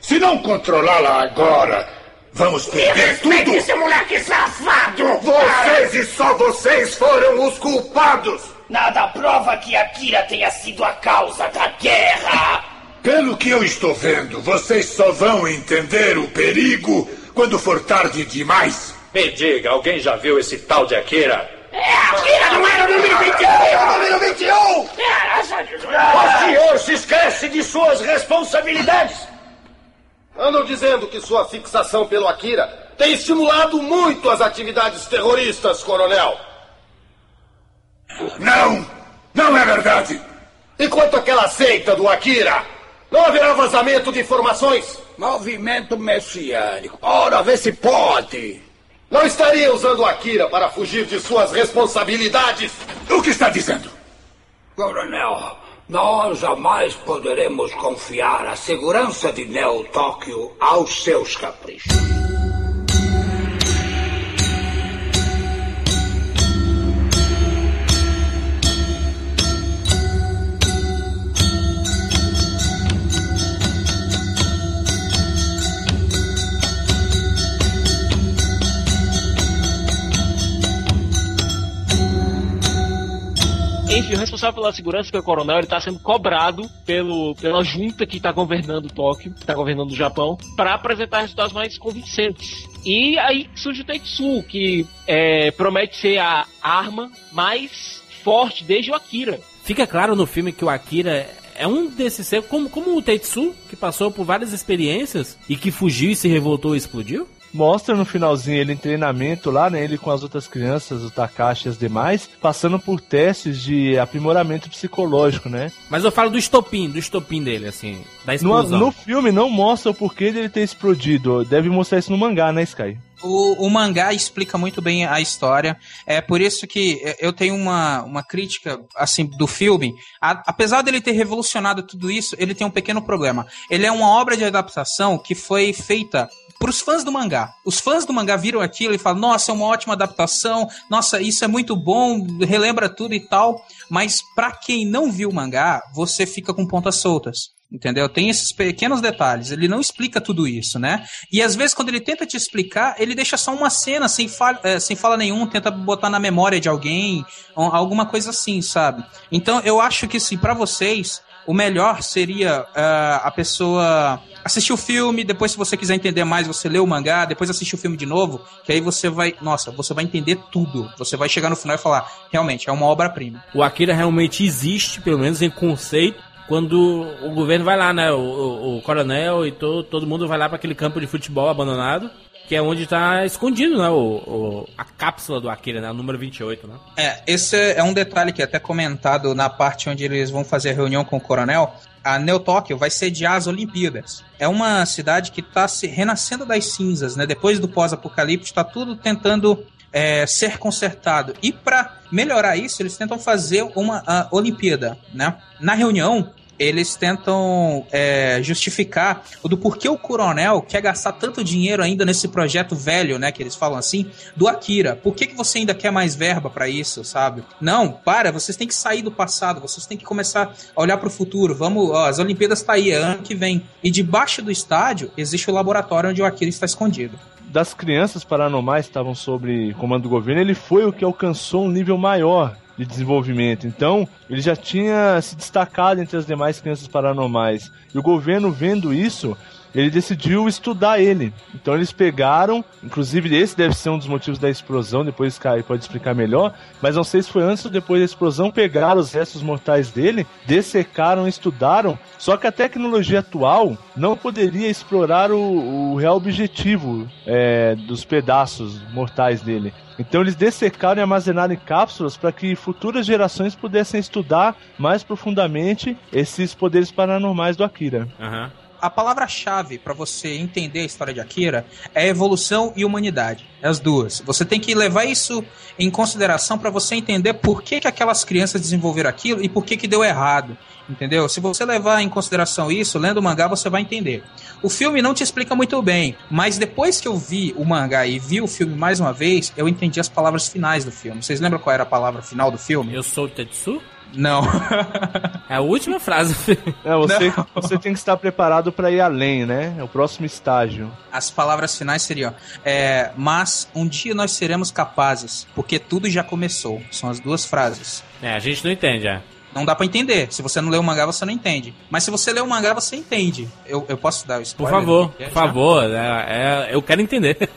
Se não controlá-la agora, vamos perder tudo.
esse moleque safado!
Vocês e só vocês foram os culpados.
Nada prova que Akira tenha sido a causa da guerra.
Pelo que eu estou vendo, vocês só vão entender o perigo quando for tarde demais.
Me diga, alguém já viu esse tal de Akira?
É, Akira não era o número 21! Era o número 21!
O senhor se esquece de suas responsabilidades.
Andam dizendo que sua fixação pelo Akira tem estimulado muito as atividades terroristas, coronel.
Não! Não é verdade!
E quanto àquela seita do Akira? Não haverá vazamento de informações?
Movimento messiânico. Ora, vê se pode.
Não estaria usando Akira para fugir de suas responsabilidades?
O que está dizendo?
Coronel, nós jamais poderemos confiar a segurança de Neo Tóquio aos seus caprichos.
Enfim, o responsável pela segurança, que é o coronel, ele tá sendo cobrado pelo, pela junta que tá governando Tóquio, que tá governando o Japão, para apresentar resultados mais convincentes. E aí surge o Tetsu, que é, promete ser a arma mais forte desde o Akira.
Fica claro no filme que o Akira é um desses seres, como, como o Tetsu, que passou por várias experiências e que fugiu e se revoltou e explodiu?
Mostra no finalzinho ele em treinamento lá, né? Ele com as outras crianças, o Takashi e as demais, passando por testes de aprimoramento psicológico, né?
Mas eu falo do estopim, do estopim dele, assim, da
No,
explosão.
no filme não mostra o porquê dele ter explodido. Deve mostrar isso no mangá, né, Sky?
O, o mangá explica muito bem a história. É por isso que eu tenho uma, uma crítica assim do filme. A- apesar dele ter revolucionado tudo isso, ele tem um pequeno problema. Ele é uma obra de adaptação que foi feita para os fãs do mangá. Os fãs do mangá viram aquilo e falam: Nossa, é uma ótima adaptação. Nossa, isso é muito bom. Relembra tudo e tal. Mas para quem não viu o mangá, você fica com pontas soltas. Entendeu? Tem esses pequenos detalhes. Ele não explica tudo isso, né? E às vezes, quando ele tenta te explicar, ele deixa só uma cena sem, fa eh, sem fala nenhum, tenta botar na memória de alguém, alguma coisa assim, sabe? Então, eu acho que, assim, pra vocês, o melhor seria uh, a pessoa assistir o filme, depois se você quiser entender mais, você lê o mangá, depois assistir o filme de novo, que aí você vai, nossa, você vai entender tudo. Você vai chegar no final e falar, realmente, é uma obra-prima.
O Akira realmente existe, pelo menos em conceito, quando o governo vai lá, né? O, o, o coronel e to, todo mundo vai lá para aquele campo de futebol abandonado que é onde está escondido, né, o, o, a cápsula do Akira, né, o número 28, né?
É, esse é um detalhe que é até comentado na parte onde eles vão fazer a reunião com o coronel. A Neo Tóquio vai sediar as Olimpíadas. É uma cidade que está se renascendo das cinzas, né? Depois do pós-apocalipse, está tudo tentando é, ser consertado. E para melhorar isso, eles tentam fazer uma Olimpíada, né? Na reunião, eles tentam é, justificar o do porquê o coronel quer gastar tanto dinheiro ainda nesse projeto velho, né, que eles falam assim, do Akira. Por que, que você ainda quer mais verba para isso, sabe? Não, para, vocês têm que sair do passado, vocês têm que começar a olhar para o futuro. Vamos, ó, as Olimpíadas tá aí, é ano que vem. E debaixo do estádio existe o laboratório onde o Akira está escondido
das crianças paranormais estavam sob comando do governo, ele foi o que alcançou um nível maior de desenvolvimento. Então, ele já tinha se destacado entre as demais crianças paranormais. E o governo, vendo isso, ele decidiu estudar ele. Então eles pegaram, inclusive esse deve ser um dos motivos da explosão, depois Kai pode explicar melhor, mas não sei se foi antes ou depois da explosão, pegaram os restos mortais dele, dessecaram, estudaram, só que a tecnologia atual não poderia explorar o, o real objetivo é, dos pedaços mortais dele. Então eles dessecaram e armazenaram em cápsulas para que futuras gerações pudessem estudar mais profundamente esses poderes paranormais do Akira.
Uhum a palavra-chave para você entender a história de Akira é evolução e humanidade. É as duas. Você tem que levar isso em consideração para você entender por que, que aquelas crianças desenvolveram aquilo e por que, que deu errado. Entendeu? Se você levar em consideração isso, lendo o mangá, você vai entender. O filme não te explica muito bem, mas depois que eu vi o mangá e vi o filme mais uma vez, eu entendi as palavras finais do filme. Vocês lembram qual era a palavra final do filme?
Eu sou o Tetsu?
Não.
é a última frase.
É, você, você tem que estar preparado para ir além, né? É o próximo estágio.
As palavras finais seriam: é, Mas um dia nós seremos capazes, porque tudo já começou. São as duas frases.
É, a gente não entende, é.
Não dá para entender. Se você não lê o mangá, você não entende. Mas se você lê o mangá, você entende. Eu, eu posso dar o
spoiler? Por favor, por favor. É, é, eu quero entender.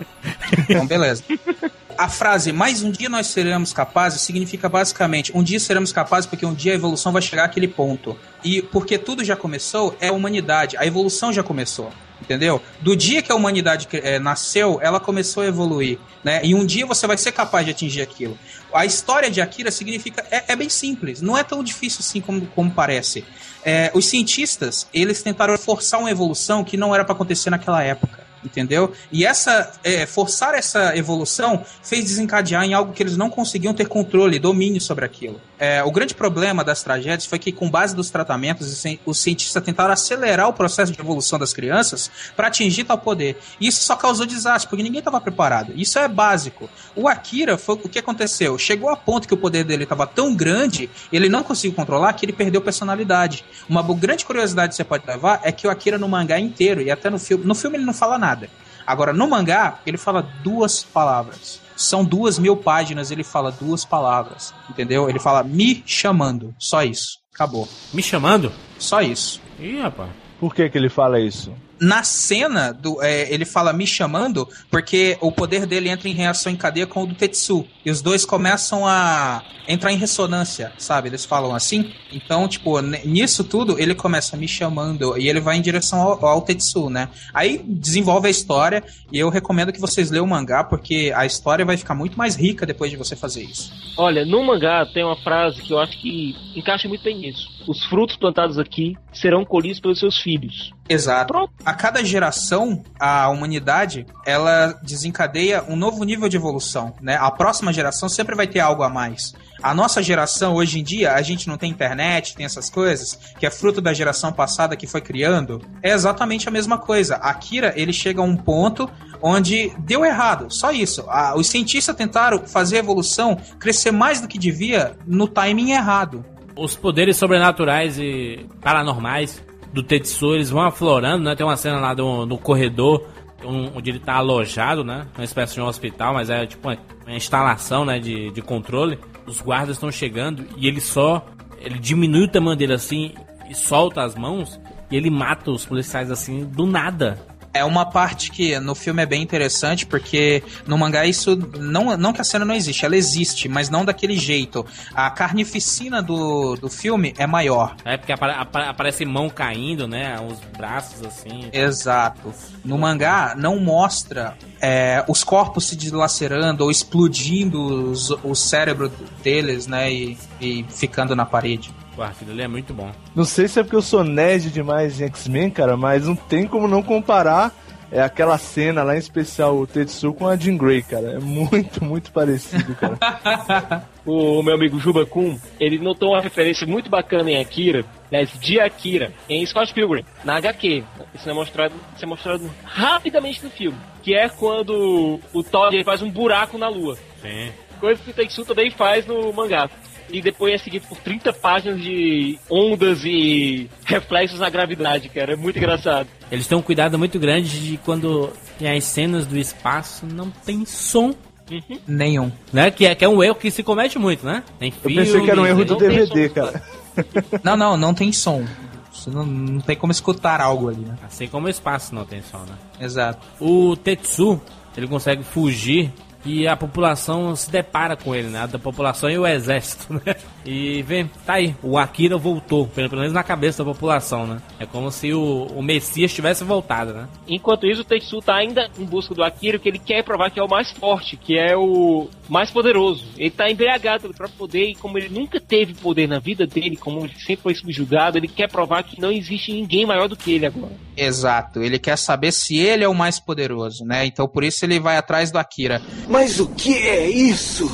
Então, beleza. A frase mais um dia nós seremos capazes significa basicamente um dia seremos capazes porque um dia a evolução vai chegar àquele ponto. E porque tudo já começou, é a humanidade, a evolução já começou. Entendeu? Do dia que a humanidade é, nasceu, ela começou a evoluir. Né? E um dia você vai ser capaz de atingir aquilo. A história de Akira significa. É, é bem simples, não é tão difícil assim como, como parece. É, os cientistas, eles tentaram forçar uma evolução que não era para acontecer naquela época entendeu? E essa é, forçar essa evolução fez desencadear em algo que eles não conseguiam ter controle, domínio sobre aquilo. É, o grande problema das tragédias foi que, com base dos tratamentos, os cientistas tentaram acelerar o processo de evolução das crianças para atingir tal poder. E isso só causou desastre, porque ninguém estava preparado. Isso é básico. O Akira, foi o que aconteceu? Chegou a ponto que o poder dele estava tão grande, ele não conseguiu controlar, que ele perdeu personalidade. Uma grande curiosidade que você pode levar é que o Akira no mangá inteiro, e até no filme, no filme ele não fala nada nada. Agora, no mangá, ele fala duas palavras. São duas mil páginas, ele fala duas palavras. Entendeu? Ele fala me chamando. Só isso. Acabou.
Me chamando?
Só isso.
Ih, rapaz.
Por que, que ele fala isso?
Na cena, do, é, ele fala me chamando, porque o poder dele entra em reação em cadeia com o do Tetsu. E os dois começam a entrar em ressonância, sabe? Eles falam assim. Então, tipo, nisso tudo, ele começa me chamando e ele vai em direção ao, ao Tetsu, né? Aí desenvolve a história e eu recomendo que vocês leiam o mangá, porque a história vai ficar muito mais rica depois de você fazer isso.
Olha, no mangá tem uma frase que eu acho que encaixa muito bem nisso. Os frutos plantados aqui serão colhidos pelos seus filhos.
Exato. Pronto. A cada geração, a humanidade, ela desencadeia um novo nível de evolução, né? A próxima geração sempre vai ter algo a mais. A nossa geração, hoje em dia, a gente não tem internet, tem essas coisas, que é fruto da geração passada que foi criando, é exatamente a mesma coisa. A Kira, ele chega a um ponto onde deu errado, só isso. os cientistas tentaram fazer a evolução crescer mais do que devia no timing errado.
Os poderes sobrenaturais e paranormais do Tetsu, eles vão aflorando, né? Tem uma cena lá do, no corredor onde ele tá alojado, né? Uma espécie de um hospital, mas é tipo uma, uma instalação, né? De, de controle. Os guardas estão chegando e ele só... Ele diminui o tamanho dele assim e solta as mãos e ele mata os policiais assim do nada.
É uma parte que no filme é bem interessante, porque no mangá isso. Não, não que a cena não existe, ela existe, mas não daquele jeito. A carnificina do, do filme é maior.
É porque apare, apare, aparece mão caindo, né? Os braços assim.
Exato. No mangá não mostra é, os corpos se dilacerando ou explodindo os, o cérebro deles, né? E, e ficando na parede.
Pô, aquilo ali é muito bom.
Não sei se é porque eu sou nerd demais em X-Men, cara, mas não tem como não comparar é aquela cena lá em especial o Tetsu com a Jean Grey, cara. É muito, muito parecido, cara.
o meu amigo Juba Kun, ele notou uma referência muito bacana em Akira, aliás, de Akira, em Scott Pilgrim, na HQ. Isso é mostrado, isso é mostrado rapidamente no filme. Que é quando o Todd faz um buraco na lua.
Sim.
Coisa que o Tetsu também faz no mangá e depois é seguido por 30 páginas de ondas e reflexos na gravidade, cara. É muito engraçado.
Eles têm um cuidado muito grande de quando tem as cenas do espaço não tem som.
Uhum. Nenhum.
Né? Que, é, que é um erro que se comete muito, né?
Tem filmes, Eu pensei que era um erro do DVD, cara.
não, não, não tem som. Você não, não tem como escutar algo ali, né?
Assim como o espaço não tem som, né?
Exato.
O Tetsu, ele consegue fugir e a população se depara com ele, né? A população e o exército, né? E vem, tá aí, o Akira voltou, pelo, menos na cabeça da população, né? É como se o, o Messias tivesse voltado, né?
Enquanto isso, o Tetsu tá ainda em busca do Akira, que ele quer provar que é o mais forte, que é o mais poderoso. Ele tá embriagado pelo próprio poder e como ele nunca teve poder na vida dele, como ele sempre foi subjugado, ele quer provar que não existe ninguém maior do que ele agora.
Exato, ele quer saber se ele é o mais poderoso, né? Então por isso ele vai atrás do Akira.
Mas o que é isso?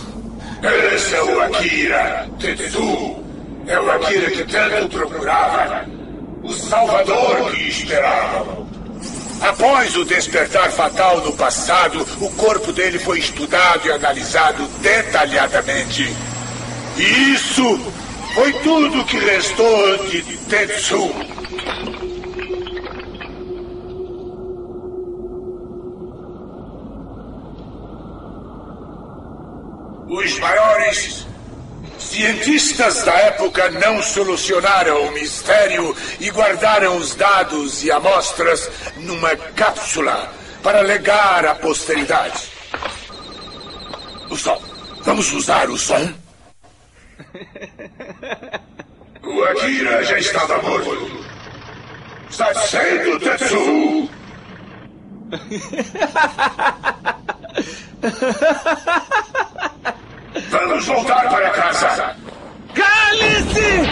Esse é o Akira, Tetsu. É o Akira que tanto procurava. O salvador que esperava. Após o despertar fatal no passado, o corpo dele foi estudado e analisado detalhadamente. E isso foi tudo que restou de Tetsu. Os maiores cientistas da época não solucionaram o mistério e guardaram os dados e amostras numa cápsula para legar à posteridade. O som. Vamos usar o som? O Akira já estava morto. Está sendo Tetsu! Vamos voltar para casa!
Cale-se!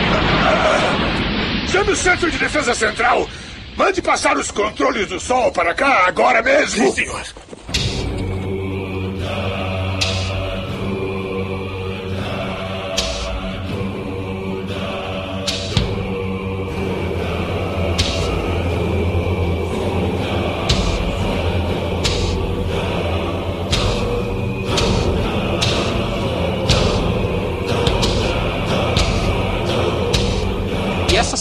Chame o Centro de Defesa Central! Mande passar os controles do sol para cá agora mesmo!
Sim, senhor.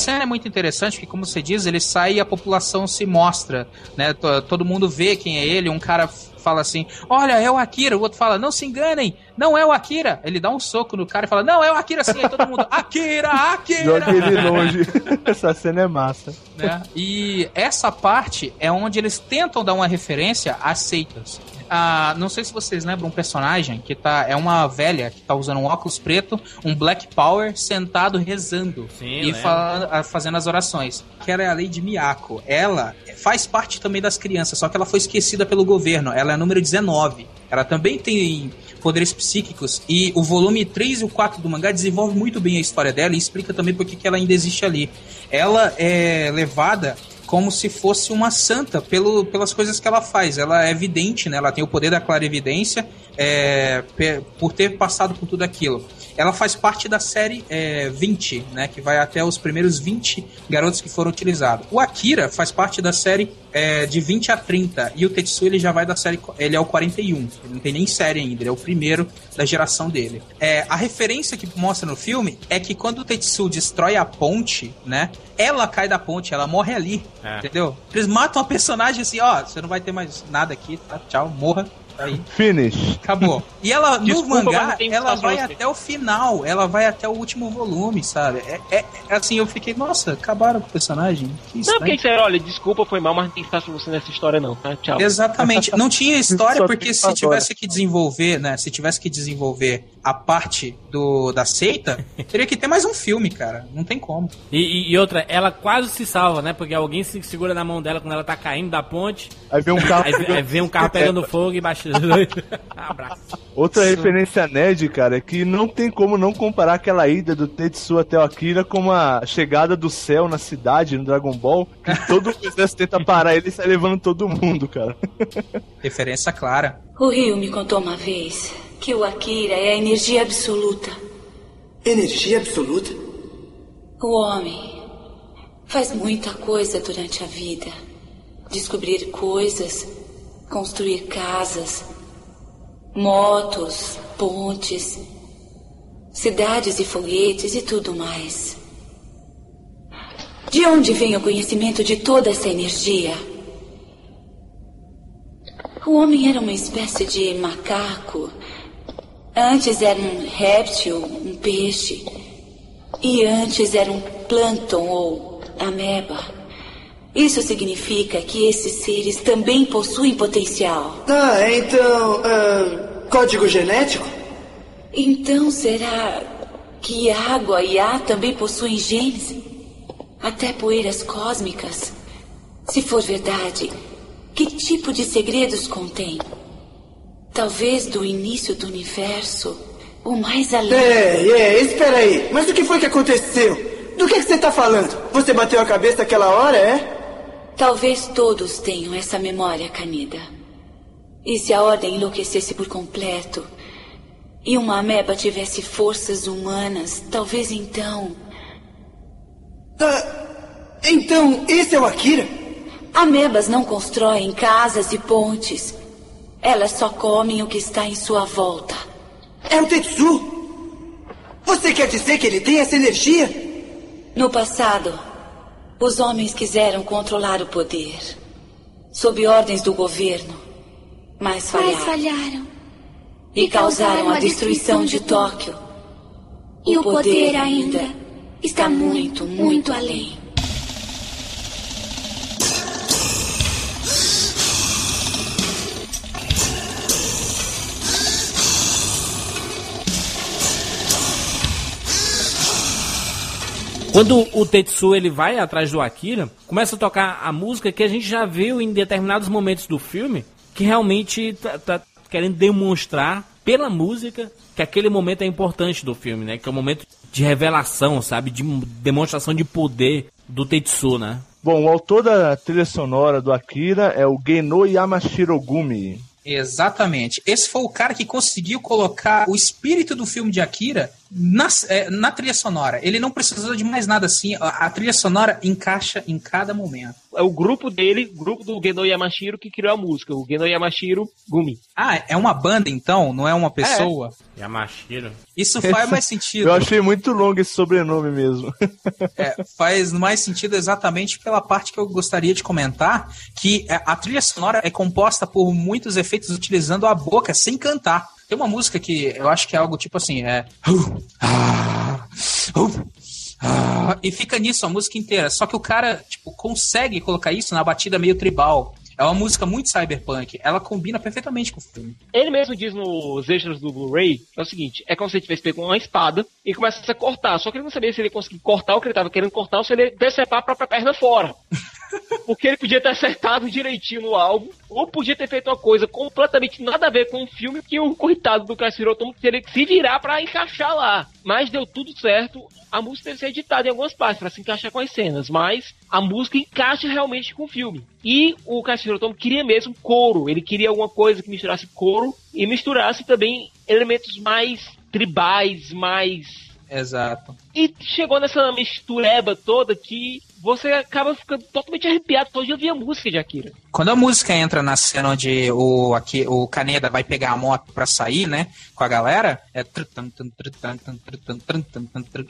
Cena é muito interessante, porque como você diz, ele sai e a população se mostra, né? Todo mundo vê quem é ele, um cara fala assim: Olha, é o Akira. O outro fala: Não se enganem, não é o Akira. Ele dá um soco no cara e fala: Não, é o Akira sim. Aí todo mundo: Akira, Akira.
Joga ele longe. essa cena é massa.
Né? E essa parte é onde eles tentam dar uma referência às seitas. Ah, não sei se vocês lembram um personagem que tá. É uma velha que tá usando um óculos preto, um Black Power, sentado rezando
Sim,
e fa fazendo as orações. Que era a Lady Miyako. Ela faz parte também das crianças, só que ela foi esquecida pelo governo. Ela é a número 19. Ela também tem poderes psíquicos e o volume 3 e o 4 do mangá desenvolve muito bem a história dela e explica também por que ela ainda existe ali. Ela é levada como se fosse uma santa pelo, pelas coisas que ela faz. Ela é evidente, né? Ela tem o poder da clarividência é, por ter passado por tudo aquilo. Ela faz parte da série é, 20, né? Que vai até os primeiros 20 garotos que foram utilizados. O Akira faz parte da série é, de 20 a 30. E o Tetsu ele já vai da série. Ele é o 41. Ele não tem nem série ainda. Ele é o primeiro da geração dele. É, a referência que mostra no filme é que quando o Tetsu destrói a ponte, né? Ela cai da ponte, ela morre ali.
É.
Entendeu? Eles matam a personagem assim, ó, você não vai ter mais nada aqui, tá? Tchau, morra. Aí.
Finish.
Acabou. E ela,
Desculpa,
no
mas
mangá, ela vai
você.
até o final. Ela vai até o último volume, sabe? É, é- é assim, eu fiquei, nossa, acabaram com o personagem. Que
Não, porque disseram, olha, desculpa, foi mal, mas não tem espaço pra você nessa história não, tá? Tchau.
Exatamente. Não tinha história porque se tivesse que desenvolver, né? Se tivesse que desenvolver a parte do da seita, teria que ter mais um filme, cara. Não tem como.
E, e- e outra, ela quase se salva, né? Porque alguém se segura na mão dela quando ela tá caindo da ponte.
Aí vem um carro.
Aí, aí vem um carro pegando fogo e baixa. Abraço.
Outra referência nerd, cara, é que não tem como não comparar aquela ida do Tetsu até o Akira com a chegada do céu na cidade, no Dragon Ball, que todo o exército tenta parar ele e sai levando todo mundo, cara.
Referência clara.
O Rio me contou uma vez que o Akira é a energia absoluta.
Energia absoluta?
O homem faz muita coisa durante a vida. Descobrir coisas, construir casas, motos, pontes, cidades e foguetes e tudo mais. De onde vem o conhecimento de toda essa energia? O homem era uma espécie de macaco. Antes era um réptil, um peixe. E antes era um plâncton ou ameba. Isso significa que esses seres também possuem potencial.
Ah, então. ah, código genético?
Então será que água e ar também possuem genes? Até poeiras cósmicas? Se for verdade, que tipo de segredos contém? Talvez do início do universo, ou mais além.
É, é, espera aí. Mas o que foi que aconteceu? Do que, que você tá falando? Você bateu a cabeça aquela hora, é?
Talvez todos tenham essa memória, Canida. E se a ordem enlouquecesse por completo e uma ameba tivesse forças humanas, talvez então.
Ah, então, esse é o Akira?
Amebas não constroem casas e pontes. Elas só comem o que está em sua volta.
É o Tetsu? Você quer dizer que ele tem essa energia?
No passado, os homens quiseram controlar o poder. Sob ordens do governo. Mas falharam.
Mas falharam.
E causaram a destruição de Tóquio.
E o poder ainda está muito, muito além.
Quando o Tetsu ele vai atrás do Akira, começa a tocar a música que a gente já viu em determinados momentos do filme, que realmente tá, tá querendo demonstrar pela música que aquele momento é importante do filme, né? Que é o momento de revelação, sabe? De demonstração de poder do Tetsu, né?
Bom, o autor da trilha sonora do Akira é o Geno Yamashirogumi.
Exatamente. Esse foi o cara que conseguiu colocar o espírito do filme de Akira na, é, na trilha sonora. Ele não precisou de mais nada assim. A, a trilha sonora encaixa em cada momento.
É o grupo dele, grupo do Geno Yamashiro, que criou a música. O Geno Yamashiro Gumi.
Ah, é uma banda então? Não é uma pessoa?
Yamashiro.
Isso faz mais sentido.
Eu achei muito longo esse sobrenome mesmo.
É, faz mais sentido exatamente pela parte que eu gostaria de comentar, que é, a trilha sonora é composta por muitos efeitos utilizando a boca sem cantar. Tem uma música que eu acho que é algo tipo assim, é. E fica nisso a música inteira. Só que o cara, tipo, consegue colocar isso na batida meio tribal. É uma música muito cyberpunk. Ela combina perfeitamente com o filme.
Ele mesmo diz nos extras do Blu-ray é o seguinte: é como se ele tivesse pego uma espada e começasse a cortar. Só que ele não sabia se ele ia conseguir cortar o que ele estava querendo cortar ou se ele decepar a própria perna fora. Porque ele podia ter acertado direitinho no alvo, ou podia ter feito uma coisa completamente nada a ver com o filme que o coitado do Cassie Otomo teria que se virar pra encaixar lá. Mas deu tudo certo. A música teve que ser editada em algumas partes pra se encaixar com as cenas, mas a música encaixa realmente com o filme. E o Cassie Otomo queria mesmo coro, ele queria alguma coisa que misturasse coro e misturasse também elementos mais tribais, mais
Exato.
e chegou nessa mistureba toda que você acaba ficando totalmente arrepiado todo dia ouvir a música de Akira.
Quando a música entra na cena onde o, aqui, o Kaneda vai pegar a moto pra sair, né? Com a galera, é.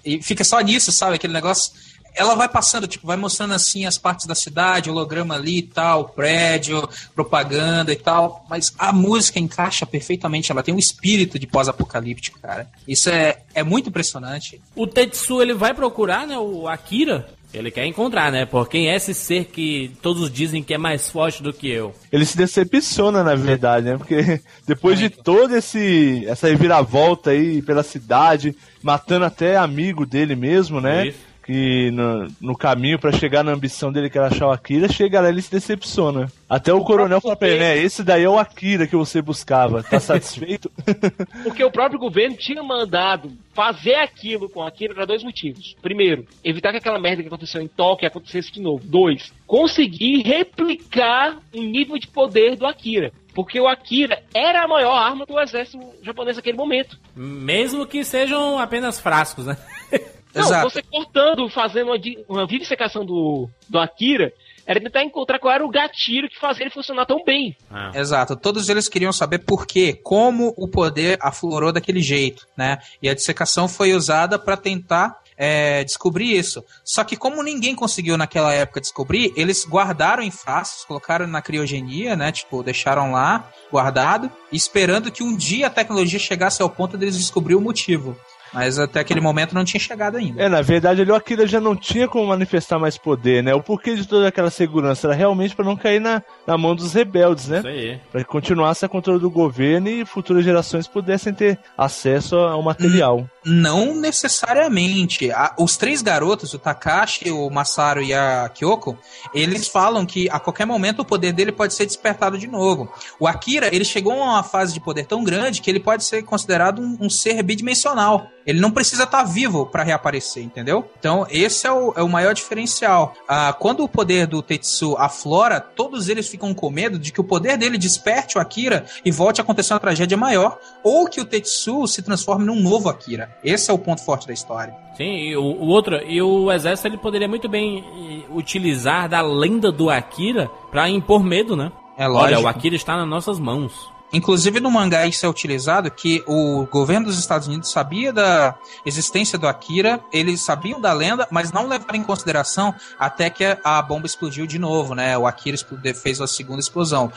E fica só nisso, sabe? Aquele negócio. Ela vai passando, tipo, vai mostrando assim as partes da cidade, holograma ali e tal, prédio, propaganda e tal, mas a música encaixa perfeitamente, ela tem um espírito de pós-apocalíptico, cara. Isso é, é muito impressionante.
O Tetsu, ele vai procurar, né, o Akira, ele quer encontrar, né? Por quem é esse ser que todos dizem que é mais forte do que eu.
Ele se decepciona, na verdade, né? Porque depois de toda esse, essa reviravolta aí pela cidade, matando até amigo dele mesmo, né?
Isso.
Que no, no caminho pra chegar na ambição dele, que era achar o Akira, chega lá e ele se decepciona. Até o, coronel fala pra ele, né? Esse daí é o Akira que você buscava. Tá satisfeito?
Porque o próprio governo tinha mandado fazer aquilo com Akira para dois motivos. Primeiro, evitar que aquela merda que aconteceu em Tóquio acontecesse de novo. Dois, conseguir replicar o nível de poder do Akira. Porque o Akira era a maior arma do exército japonês naquele momento.
Mesmo que sejam apenas frascos, né?
Não,
Exato.
você cortando, fazendo uma, uma vivisecação do, do Akira, era tentar encontrar qual era o gatilho que fazia ele funcionar tão bem.
Exato, todos eles queriam saber por quê, como o poder aflorou daquele jeito, né? E a dissecação foi usada para tentar é, descobrir isso. Só que como ninguém conseguiu naquela época descobrir, eles guardaram em frascos, colocaram na criogenia, né? Tipo, deixaram lá guardado, esperando que um dia a tecnologia chegasse ao ponto deles descobrir o motivo. Mas até aquele momento não tinha chegado ainda.
É, na verdade, ali o Akira já não tinha como manifestar mais poder, né? O porquê de toda aquela segurança era realmente pra não cair na, na mão dos rebeldes, né?
Isso aí.
Pra que continuasse a controle do governo e futuras gerações pudessem ter acesso ao material.
Não necessariamente. A- os três garotos, o Takashi, o Masaru e a Kyoko, eles falam que a qualquer momento o poder dele pode ser despertado de novo. O Akira, ele chegou a uma fase de poder tão grande que ele pode ser considerado um, um ser bidimensional. Ele não precisa estar vivo para reaparecer, entendeu? Então, esse é o, é o maior diferencial. Ah, quando o poder do Tetsu aflora, todos eles ficam com medo de que o poder dele desperte o Akira e volte a acontecer uma tragédia maior, ou que o Tetsu se transforme num novo Akira. Esse é o ponto forte da história.
Sim, e o, o outro, e o exército ele poderia muito bem eh, utilizar da lenda do Akira pra impor medo, né?
É
Olha,
lógico.
o Akira está nas nossas mãos.
Inclusive no mangá isso é utilizado que o governo dos Estados Unidos sabia da existência do Akira, eles sabiam da lenda, mas não levaram em consideração até que a, bomba explodiu de novo, né? O Akira fez a segunda explosão.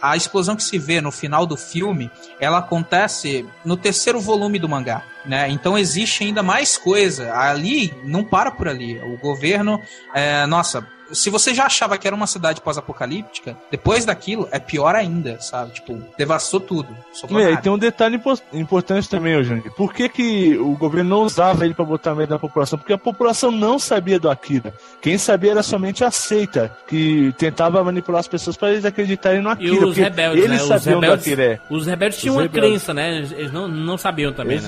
A explosão que se vê no final do filme, ela acontece no terceiro volume do mangá. Né? Então existe ainda mais coisa. Ali não para por ali. O governo, é, nossa, se você já achava que era uma cidade pós-apocalíptica, depois daquilo é pior ainda, sabe? Tipo, devastou tudo. sobrou
E tem um detalhe impo- importante também, Júnior. Por que, que o governo não usava ele pra botar medo na população? Porque a população não sabia do Akira. Quem sabia era somente a seita, que tentava manipular as pessoas para eles acreditarem no
E
Akira.
os
porque
rebeldes,
eles
né? Os
sabiam
rebeldes,
do Akira. é.
os rebeldes tinham
Os
uma
rebeldes.
crença, né? Eles- não, não sabiam também, né?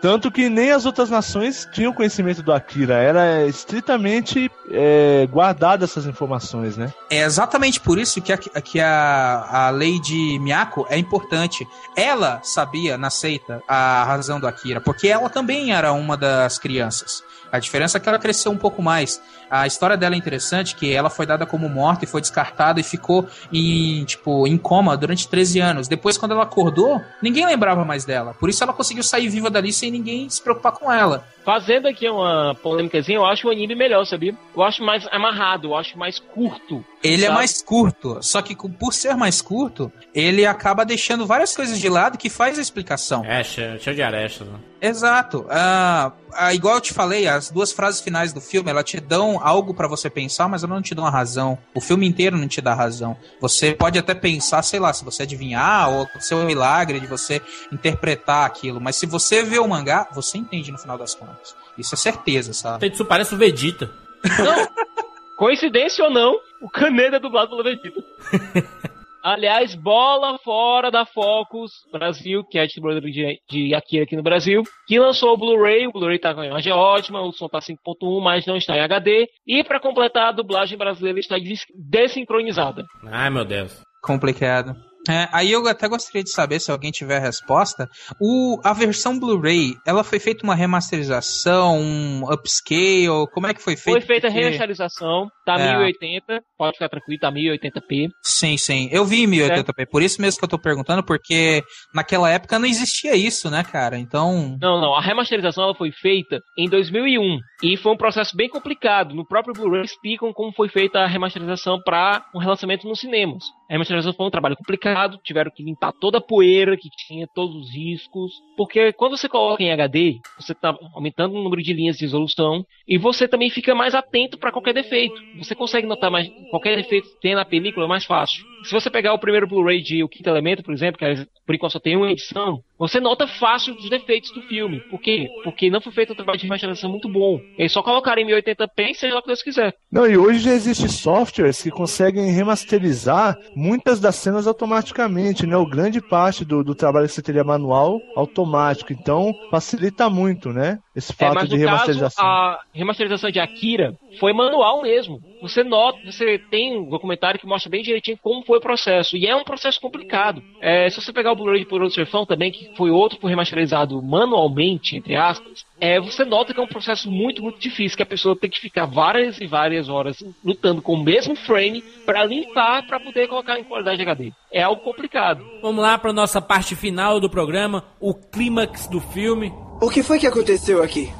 Tanto que nem as outras nações tinham conhecimento do Akira. Era estritamente é, guardada essas informações, né?
É exatamente por isso que a, que a, a lei de Miyako é importante. Ela sabia na seita a razão do Akira, porque ela também era uma das crianças. A diferença é que ela cresceu um pouco mais. A história dela é interessante, que ela foi dada como morta e foi descartada e ficou em, tipo, em coma durante 13 anos. Depois, quando ela acordou, ninguém lembrava mais dela. Por isso ela conseguiu sair viva dali sem ninguém se preocupar com ela.
Fazendo aqui uma polêmicazinha, eu acho o anime melhor, sabia? Eu acho mais amarrado, eu acho mais curto.
Ele é
sabe?
mais curto, só que por ser mais curto, ele acaba deixando várias coisas de lado que faz a explicação.
É, cheio, cheio de arestas. Né?
Exato. Ah, ah, igual eu te falei, as duas frases finais do filme, ela te dão algo pra você pensar, mas ela não te dão a razão. O filme inteiro não te dá razão. Você pode até pensar, sei lá, se você adivinhar ou ser um milagre de você interpretar aquilo, mas se você vê o mangá, você entende no final das contas. Isso é certeza, sabe?
Tetsu parece o Vegeta.
Coincidência ou não, o Caneda é dublado pelo Vegeta. Aliás, bola fora da Focus Brasil, que é a distribuidora de, de Akira aqui no Brasil, que lançou o Blu-ray. O Blu-ray tá com a imagem ótima, o som tá 5.1, mas não está em HD. E para completar, a dublagem brasileira está des- desincronizada.
Ai, meu Deus.
Complicado. É, aí eu até gostaria de saber, se alguém tiver a resposta, o, a versão Blu-ray, ela foi feita uma remasterização, um upscale, como é que foi feita?
Foi feita a
Porque-
remasterização, tá
É.
1080, pode ficar tranquilo, tá 1080p.
Sim, sim. Eu vi em 1080p, por isso mesmo que eu tô perguntando, porque naquela época não existia isso, né, cara? Então.
Não, não, a remasterização ela foi feita em 2001 e foi um processo bem complicado. No próprio Blu-ray explicam como foi feita a remasterização para um relançamento nos cinemas. A remasterização foi um trabalho complicado, tiveram que limpar toda a poeira que tinha, todos os riscos, porque quando você coloca em HD, você está aumentando o número de linhas de resolução e você também fica mais atento para qualquer defeito. Você consegue notar mais qualquer defeito que tem na película é mais fácil. Se você pegar o primeiro Blu-ray de O Quinto Elemento, por exemplo, que por enquanto só tem uma edição, você nota fácil os defeitos do filme. Por quê? Porque não foi feito um trabalho de remasterização muito bom. Eles só colocaram em 1080p e seja lá o que Deus quiser.
Não, e hoje já existem softwares que conseguem remasterizar muitas das cenas automaticamente, né? O grande parte do, do trabalho que você teria manual, automático. Então, facilita muito, né? Esse
É,
fato
mas
de
no caso,
remasterização.
a remasterização de Akira foi manual mesmo. Você nota, você tem um documentário que mostra bem direitinho como foi o processo. E é um processo complicado. É, se você pegar o Blu-ray de Poderoso Chefão também, que foi outro que foi remasterizado manualmente, entre aspas, é, você nota que é um processo muito, muito difícil, que a pessoa tem que ficar várias e várias horas lutando com o mesmo frame para limpar, para poder colocar em qualidade HD. É algo complicado.
Vamos lá para nossa parte final do programa, o clímax do filme.
O que foi que aconteceu aqui?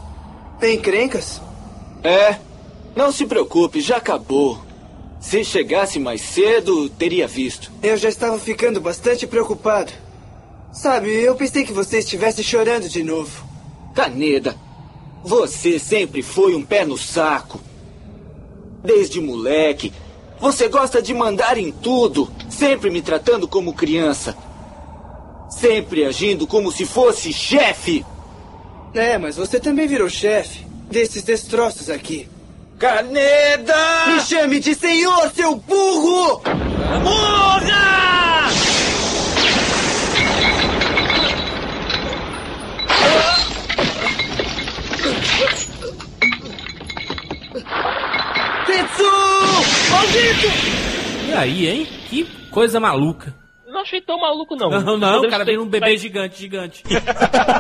Encrencas?
É, não se preocupe, já acabou. Se chegasse mais cedo, teria visto.
Eu já estava ficando bastante preocupado. Sabe, eu pensei que você estivesse chorando de novo.
Caneda, você sempre foi um pé no saco. Desde moleque, você gosta de mandar em tudo, sempre me tratando como criança. Sempre agindo como se fosse chefe.
É, mas você também virou chefe desses destroços aqui.
Caneda!
Me chame de senhor, seu burro!
Burra!
Tetsu! Maldito!
E aí, hein? Que coisa maluca.
Achei tão maluco, não.
Não, não, o cara vem um bebê
vai-
gigante, gigante.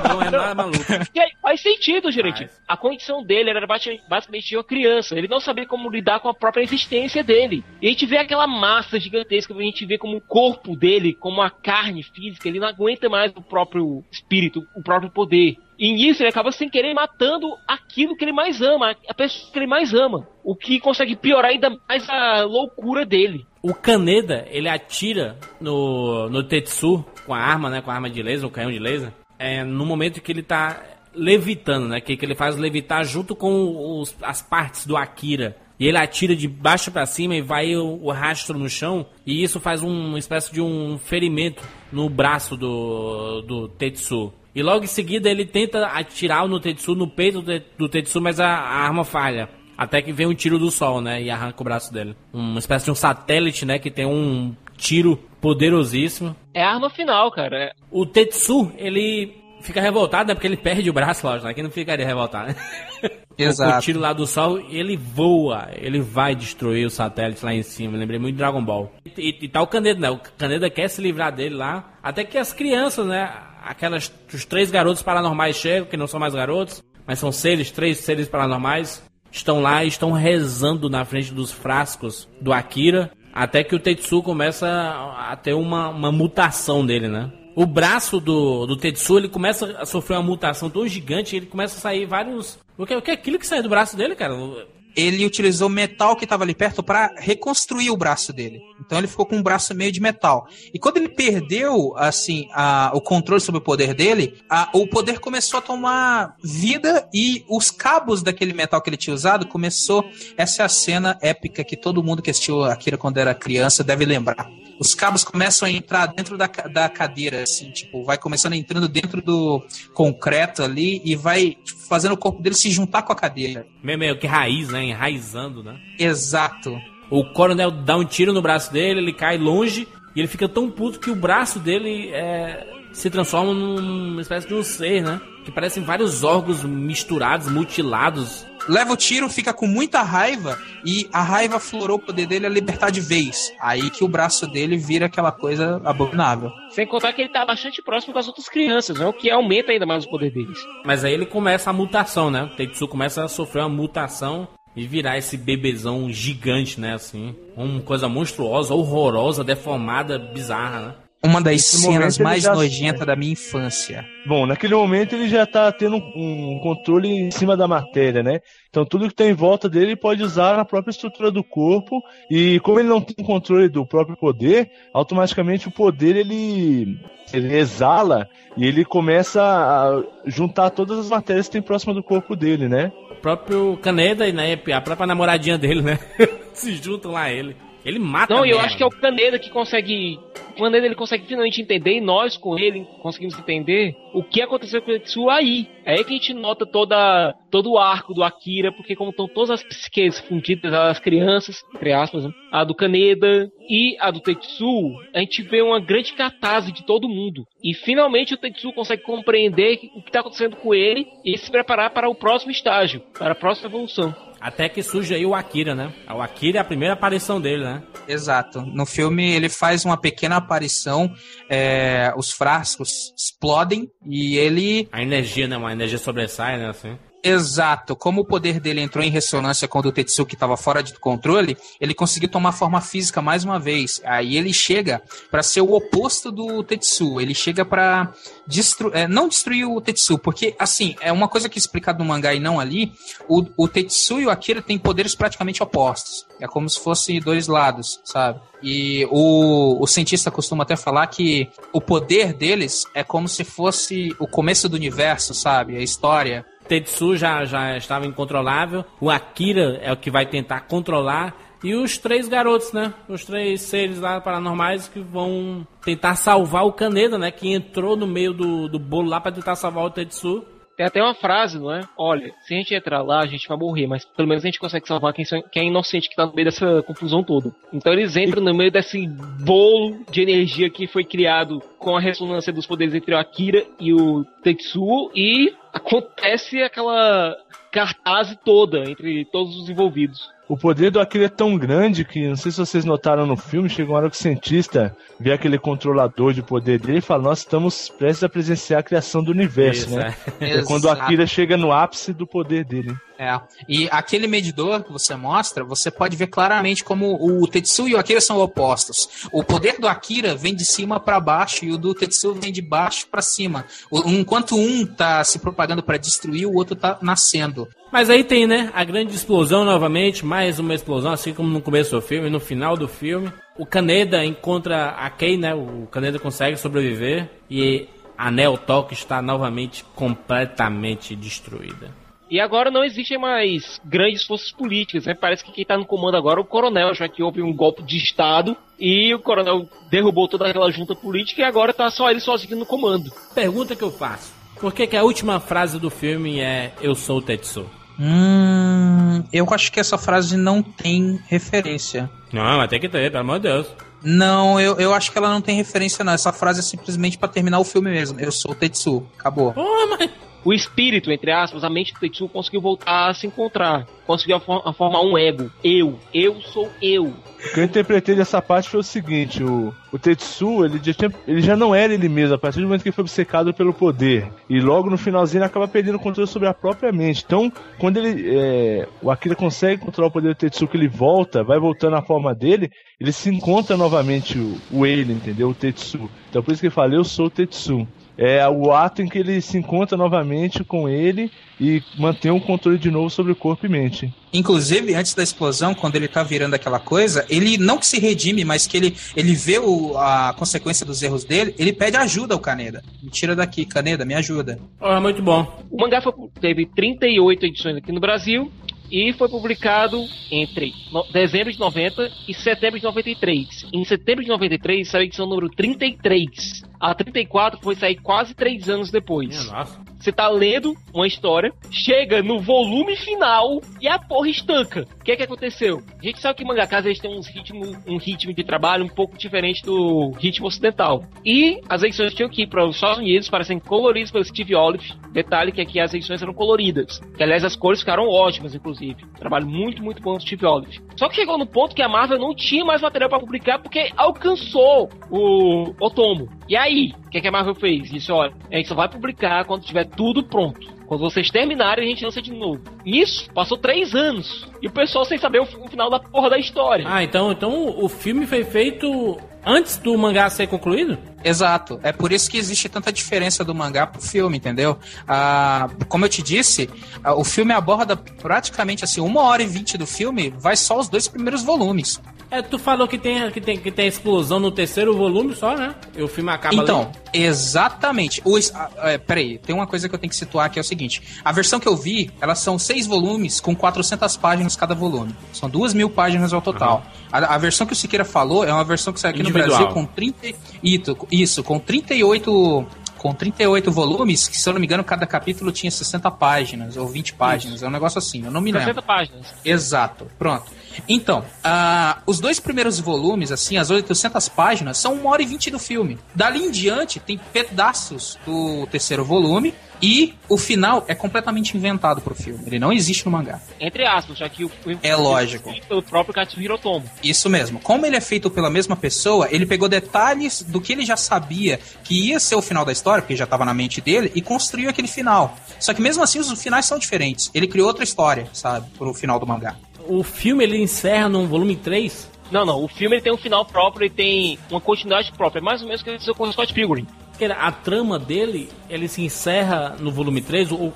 Não é nada maluco.
E aí, faz sentido, gerente. A condição dele era basi- basicamente uma criança. Ele não sabia como lidar com a própria existência dele. E a gente vê aquela massa gigantesca, a gente vê como o corpo dele, como a carne física, ele não aguenta mais o próprio espírito, o próprio poder. E nisso ele acaba sem querer matando aquilo que ele mais ama, a pessoa que ele mais ama. O que consegue piorar ainda mais a loucura dele.
O Kaneda, ele atira no, no Tetsu com a arma, né? Com a arma de laser, o canhão de laser. É, no momento que ele tá levitando, né? Que, que ele faz levitar junto com os- as partes do Akira. E ele atira de baixo pra cima e vai o, o rastro no chão. E isso faz um- uma espécie de um ferimento no braço do, do Tetsu. E logo em seguida ele tenta atirar no Tetsu, no peito do, Te- do Tetsu, mas a, a arma falha. Até que vem um tiro do sol, né? E arranca o braço dele. Uma espécie de um satélite, né? Que tem um tiro poderosíssimo.
É a arma final, cara. É-
O Tetsu, ele fica revoltado, né? Porque ele perde o braço, lógico, né? Quem não ficaria revoltado, né?
Exato.
O tiro lá do sol, ele voa, ele vai destruir o satélite lá em cima. Eu lembrei muito de Dragon Ball. E, e tá o Caneda, né? O Caneda quer se livrar dele lá. Até que as crianças, né? Aquelas, os três garotos paranormais chegam, que não são mais garotos, mas são seres, três seres paranormais, estão lá e estão rezando na frente dos frascos do Akira. Até que o Tetsu começa a ter uma, uma mutação dele, né? O braço do, do Tetsu, ele começa a sofrer uma mutação tão gigante, ele começa a sair vários... O que, o que é aquilo que sai do braço dele, cara?
Ele utilizou metal que estava ali perto para reconstruir o braço dele. Então ele ficou com um braço meio de metal. E quando ele perdeu assim a- o controle sobre o poder dele, a- o poder começou a tomar vida e os cabos daquele metal que ele tinha usado começou. Essa é a cena épica que todo mundo que assistiu Akira quando era criança deve lembrar. Os cabos começam a entrar dentro da, da cadeira, assim, tipo, vai começando entrando dentro do concreto ali e vai tipo, fazendo o corpo dele se juntar com a cadeira.
Meio, meio que raiz, né? Enraizando, né?
Exato.
O coronel dá um tiro no braço dele, ele cai longe e ele fica tão puto que o braço dele é, se transforma numa espécie de um ser, né? que parecem vários órgãos misturados, mutilados.
Leva o tiro, fica com muita raiva e a raiva florou o poder dele a libertar de vez. Aí que o braço dele vira aquela coisa abominável.
Sem contar que ele tá bastante próximo das outras crianças, né? O que aumenta ainda mais o poder deles.
Mas aí ele começa a mutação, né? O Tetsu começa a sofrer uma mutação e virar esse bebezão gigante, né? Assim, uma coisa monstruosa, horrorosa, deformada, bizarra, né?
Uma das Nesse cenas mais já... nojentas da minha infância.
Bom, naquele momento ele já tá tendo um, controle em cima da matéria, né? Então tudo que tem em volta dele ele pode usar na própria estrutura do corpo. E como ele não tem controle do próprio poder, automaticamente o poder ele, ele exala e ele começa a juntar todas as matérias que tem próxima do corpo dele, né?
Próprio Caneda e né, a própria namoradinha dele, né? Se juntam lá a ele. Ele mata
Não,
eu
acho que é o Caneda que consegue. O Caneda ele consegue finalmente entender, e nós com ele conseguimos entender o que aconteceu com o Tetsuo aí. É aí que a gente nota toda, todo o arco do Akira, porque como estão todas as psiques fundidas, as crianças, entre aspas, né? a do Kaneda e a do Tetsuo, a gente vê uma grande catarse de todo mundo. E finalmente o Tetsuo consegue compreender o que está acontecendo com ele e se preparar para o próximo estágio, para a próxima evolução.
Até que surge aí o Akira, né? O Akira é a primeira aparição dele, né?
Exato. No filme ele faz uma pequena aparição, é, os frascos explodem e ele.
A energia, né? Uma energia sobressai, né? Assim.
Exato. Como o poder dele entrou em ressonância quando o Tetsuki estava fora de controle, ele conseguiu tomar forma física mais uma vez. Aí ele chega para ser o oposto do Tetsu. Ele chega para destru é, não destruir o Tetsu, porque assim é uma coisa que é explicado no mangá e não ali. O, o Tetsu e o Akira têm poderes praticamente opostos. É como se fossem dois lados, sabe? E o, o cientista costuma até falar que o poder deles é como se fosse o começo do universo, sabe? A história.
Tetsu já, já estava incontrolável, o Akira é o que vai tentar controlar, e os três garotos, né? Os três seres lá paranormais que vão tentar salvar o Kaneda, né? Que entrou no meio do, do bolo lá para tentar salvar o Tetsu.
Tem até uma frase, não é? Olha, se a gente entrar lá, a gente vai morrer, mas pelo menos a gente consegue salvar quem, quem é inocente que tá no meio dessa confusão toda. Então eles entram no meio desse bolo de energia que foi criado com a ressonância dos poderes entre o Akira e o Tetsuo e acontece aquela cartaz toda entre todos os envolvidos.
O poder do Akira é tão grande que, não sei se vocês notaram no filme, chegou uma hora que o cientista vê aquele controlador de poder dele e fala: Nós estamos prestes a presenciar a criação do universo, Isso, né? É. é quando o Akira chega no ápice do poder dele.
É. E aquele medidor que você mostra, você pode ver claramente como o Tetsu e o Akira são opostos. O poder do Akira vem de cima para baixo e o do Tetsu vem de baixo para cima. Enquanto um tá se propagando para destruir, o outro tá nascendo.
Mas aí tem, né, a grande explosão novamente, mais uma explosão, assim como no começo do filme, no final do filme. O Kaneda encontra a Kei, né, o Kaneda consegue sobreviver e a Neo está novamente completamente destruída.
E agora não existem mais grandes forças políticas, né? Parece que quem está no comando agora é o coronel, já que houve um golpe de Estado e o coronel derrubou toda aquela junta política e agora está só ele sozinho no comando.
Pergunta que eu faço: por que, que a última frase do filme é Eu sou o Tetsu?
Hum, eu acho que essa frase não tem referência.
Não, mas tem que ter, pelo amor de Deus.
Não, eu, eu acho que ela não tem referência, não. Essa frase é simplesmente para terminar o filme mesmo. Eu sou o Tetsu. Acabou.
Pô, mas o espírito, entre aspas, a mente do Tetsu conseguiu voltar a se encontrar. Conseguiu a formar um ego. Eu. Eu sou eu.
O que eu interpretei dessa parte foi o seguinte: o, o Tetsu ele já, tinha, ele já não era ele mesmo, a partir do momento que ele foi obcecado pelo poder. E logo no finalzinho ele acaba perdendo o controle sobre a própria mente. Então, quando ele. É, o Akira consegue controlar o poder do Tetsu, que ele volta, vai voltando à forma dele, ele se encontra novamente o, o ele, entendeu? O Tetsu. Então por isso que ele fala, eu sou o Tetsu é o ato em que ele se encontra novamente com ele e mantém um controle de novo sobre o corpo e mente.
Inclusive, antes da explosão, quando ele tá virando aquela coisa, ele não que se redime, mas que ele, ele vê o, a consequência dos erros dele, ele pede ajuda ao Caneda. Me tira daqui, Caneda, me ajuda.
Ah, muito bom.
O mangá foi, teve 38 edições aqui no Brasil e foi publicado entre dezembro de 90 e setembro de 93. Em setembro de 93 saiu a edição número 33. A 34 foi sair quase três anos depois.
nossa.
Você tá lendo uma história, chega no volume final e a porra estanca. O que é que aconteceu? A gente sabe que mangakas eles têm uns ritmo, um ritmo de trabalho um pouco diferente do ritmo ocidental. E as edições tinham que ir para os Estados Unidos para serem coloridas pelo Steve Olive. Detalhe que aqui as edições eram coloridas. Que aliás as cores ficaram ótimas, inclusive. Trabalho muito, muito bom do Steve Olive. Só que chegou no ponto que a Marvel não tinha mais material para publicar porque alcançou o Otomo. E aí, o que, é que a Marvel fez? Disse, olha, a gente só vai publicar quando tiver tudo pronto. Quando vocês terminarem, a gente lança de novo. Isso passou três anos. E o pessoal sem saber o, o final da porra da história.
Ah, então, então o filme foi feito antes do mangá ser concluído?
Exato. É por isso que existe tanta diferença do mangá pro filme, entendeu? Ah, como eu te disse, ah, o filme aborda praticamente assim, uma hora e vinte do filme, vai só os dois primeiros volumes.
É, tu falou que tem, que tem, que tem explosão no terceiro volume só, né? E o filme acaba
Então,
ali.
exatamente. O, ah, é, peraí, tem uma coisa que eu tenho que situar que é o seguinte. A versão que eu vi, elas são seis volumes com 400 páginas cada volume. São duas mil páginas ao total. Uhum. A, a, versão que o Siqueira falou é uma versão que sai aqui Individual. no Brasil com 30... Isso, isso, com 38 com 38 volumes, que se eu não me engano, cada capítulo tinha 60 páginas ou 20 páginas. Isso. É um negócio assim, eu não me 60 lembro.
60 páginas.
Exato, pronto. Então, uh, os dois primeiros volumes, assim, as 800 páginas, são 1 hora e 20 do filme. Dali em diante, tem pedaços do terceiro volume e o final é completamente inventado pro filme. Ele não existe no mangá.
Entre aspas, já que o
É lógico.
O próprio Katsuhiro Otomo.
Isso mesmo. Como ele é feito pela mesma pessoa, ele pegou detalhes do que ele já sabia que ia ser o final da história, porque já estava na mente dele, e construiu aquele final. Só que mesmo assim os finais são diferentes. Ele criou outra história, sabe, pro final do mangá.
O filme ele encerra no volume 3
não, não. O filme ele tem um final próprio, ele tem uma continuidade própria. É mais ou menos o que aconteceu com o Scott Pilgrim
a trama dele, ele se encerra no volume 3, o, o,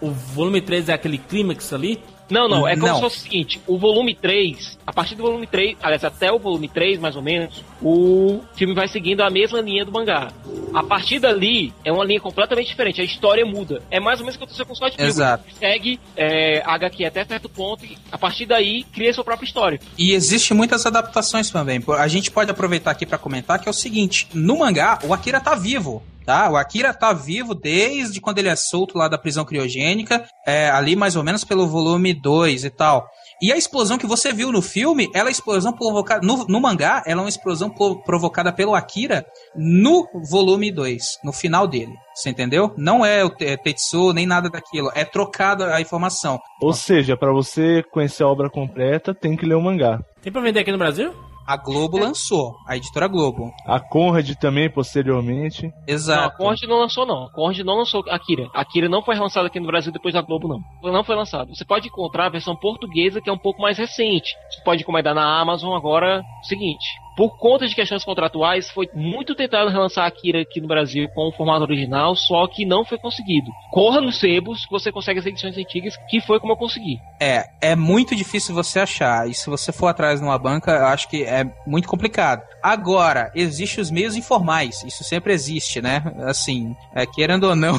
o volume 3 é aquele clímax ali,
não, não, é como não. se fosse o seguinte: o volume 3, a partir do volume 3, aliás, até o volume 3, mais ou menos, o filme vai seguindo a mesma linha do mangá. A partir dali, é uma linha completamente diferente, a história muda. É mais ou menos o que aconteceu com o Scott Pilgrim.
Exato.
Segue é, a HQ até certo ponto e, a partir daí, cria sua própria história.
E existe muitas adaptações também. A gente pode aproveitar aqui para comentar que é o seguinte: no mangá, o Akira tá vivo tá? O Akira tá vivo desde quando ele é solto lá da prisão criogênica, é, ali mais ou menos pelo volume 2 e tal. E a explosão que você viu no filme, ela é explosão provocada. No, no mangá, ela é uma explosão provocada pelo Akira no volume 2, no final dele. Você entendeu? Não é o Tetsu nem nada daquilo. É trocada a informação.
Ou seja, para você conhecer a obra completa, tem que ler o mangá.
Tem pra vender aqui no Brasil?
A Globo é. lançou, a editora Globo.
A Conrad também, posteriormente.
Exato.
Não, a Conrad não lançou, não. A Conrad não lançou Akira. Akira não foi lançada aqui no Brasil depois da Globo, não. Não foi lançado. Você pode encontrar a versão portuguesa, que é um pouco mais recente. Você pode encomendar na Amazon agora. Seguinte, por conta de questões contratuais, foi muito tentado relançar Akira aqui no Brasil com o formato original, só que não foi conseguido. Corra nos sebos você consegue as edições antigas, que foi como eu consegui.
É, é muito difícil você achar. E se você for atrás numa banca, eu acho que é muito complicado. Agora, existem os meios informais. Isso sempre existe, né? Assim, é, querendo ou não,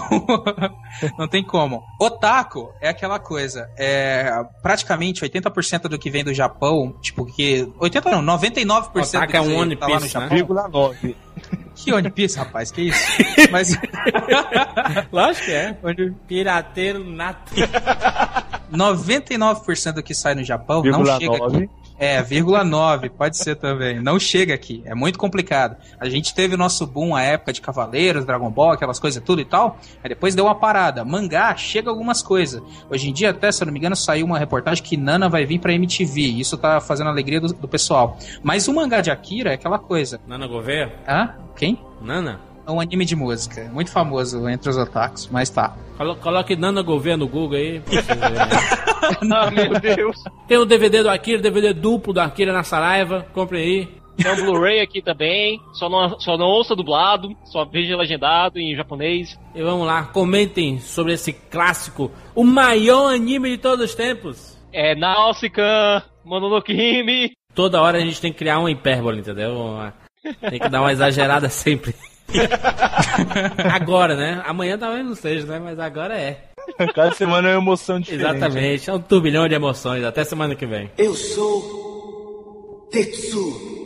não tem como. Otaku é aquela coisa. É, praticamente 80% do que vem do Japão, tipo, que. 80 não, 99%
Otaku é um One tá Piece, tá né? 9.
Que One Piece, rapaz? Que isso? Mas.
Lógico que é. Pirateiro nato.
99% do que sai no Japão não chega 9. aqui. É, vírgula 9, pode ser também. Não chega aqui, é muito complicado. A gente teve o nosso boom a época de Cavaleiros, Dragon Ball, aquelas coisas tudo e tal. Aí depois deu uma parada. Mangá, chega algumas coisas. Hoje em dia, até, se eu não me engano, saiu uma reportagem que Nana vai vir pra MTV. Isso tá fazendo a alegria do, do pessoal. Mas o mangá de Akira é aquela coisa.
Nana Gouveia?
Hã? Quem?
Nana?
É um anime de música, muito famoso entre os otakus, mas tá.
Coloque Nana Gouveia no Google aí.
Não, meu Deus.
Tem o DVD do Akira, DVD duplo do Akira na Saraiva, compre aí.
Tem um Blu-ray aqui também, só não, só não ouça dublado, só veja legendado em japonês.
E vamos lá, comentem sobre esse clássico, o maior anime de todos os tempos.
É Nausicaa, Mononoke Hime.
Toda hora a gente tem que criar uma hipérbole, entendeu? Tem que dar uma exagerada sempre. agora, né? Amanhã talvez não seja, né? Mas agora é.
Cada semana é uma emoção diferente.
Exatamente, é um turbilhão de emoções. Até semana que vem.
Eu sou Tetsu.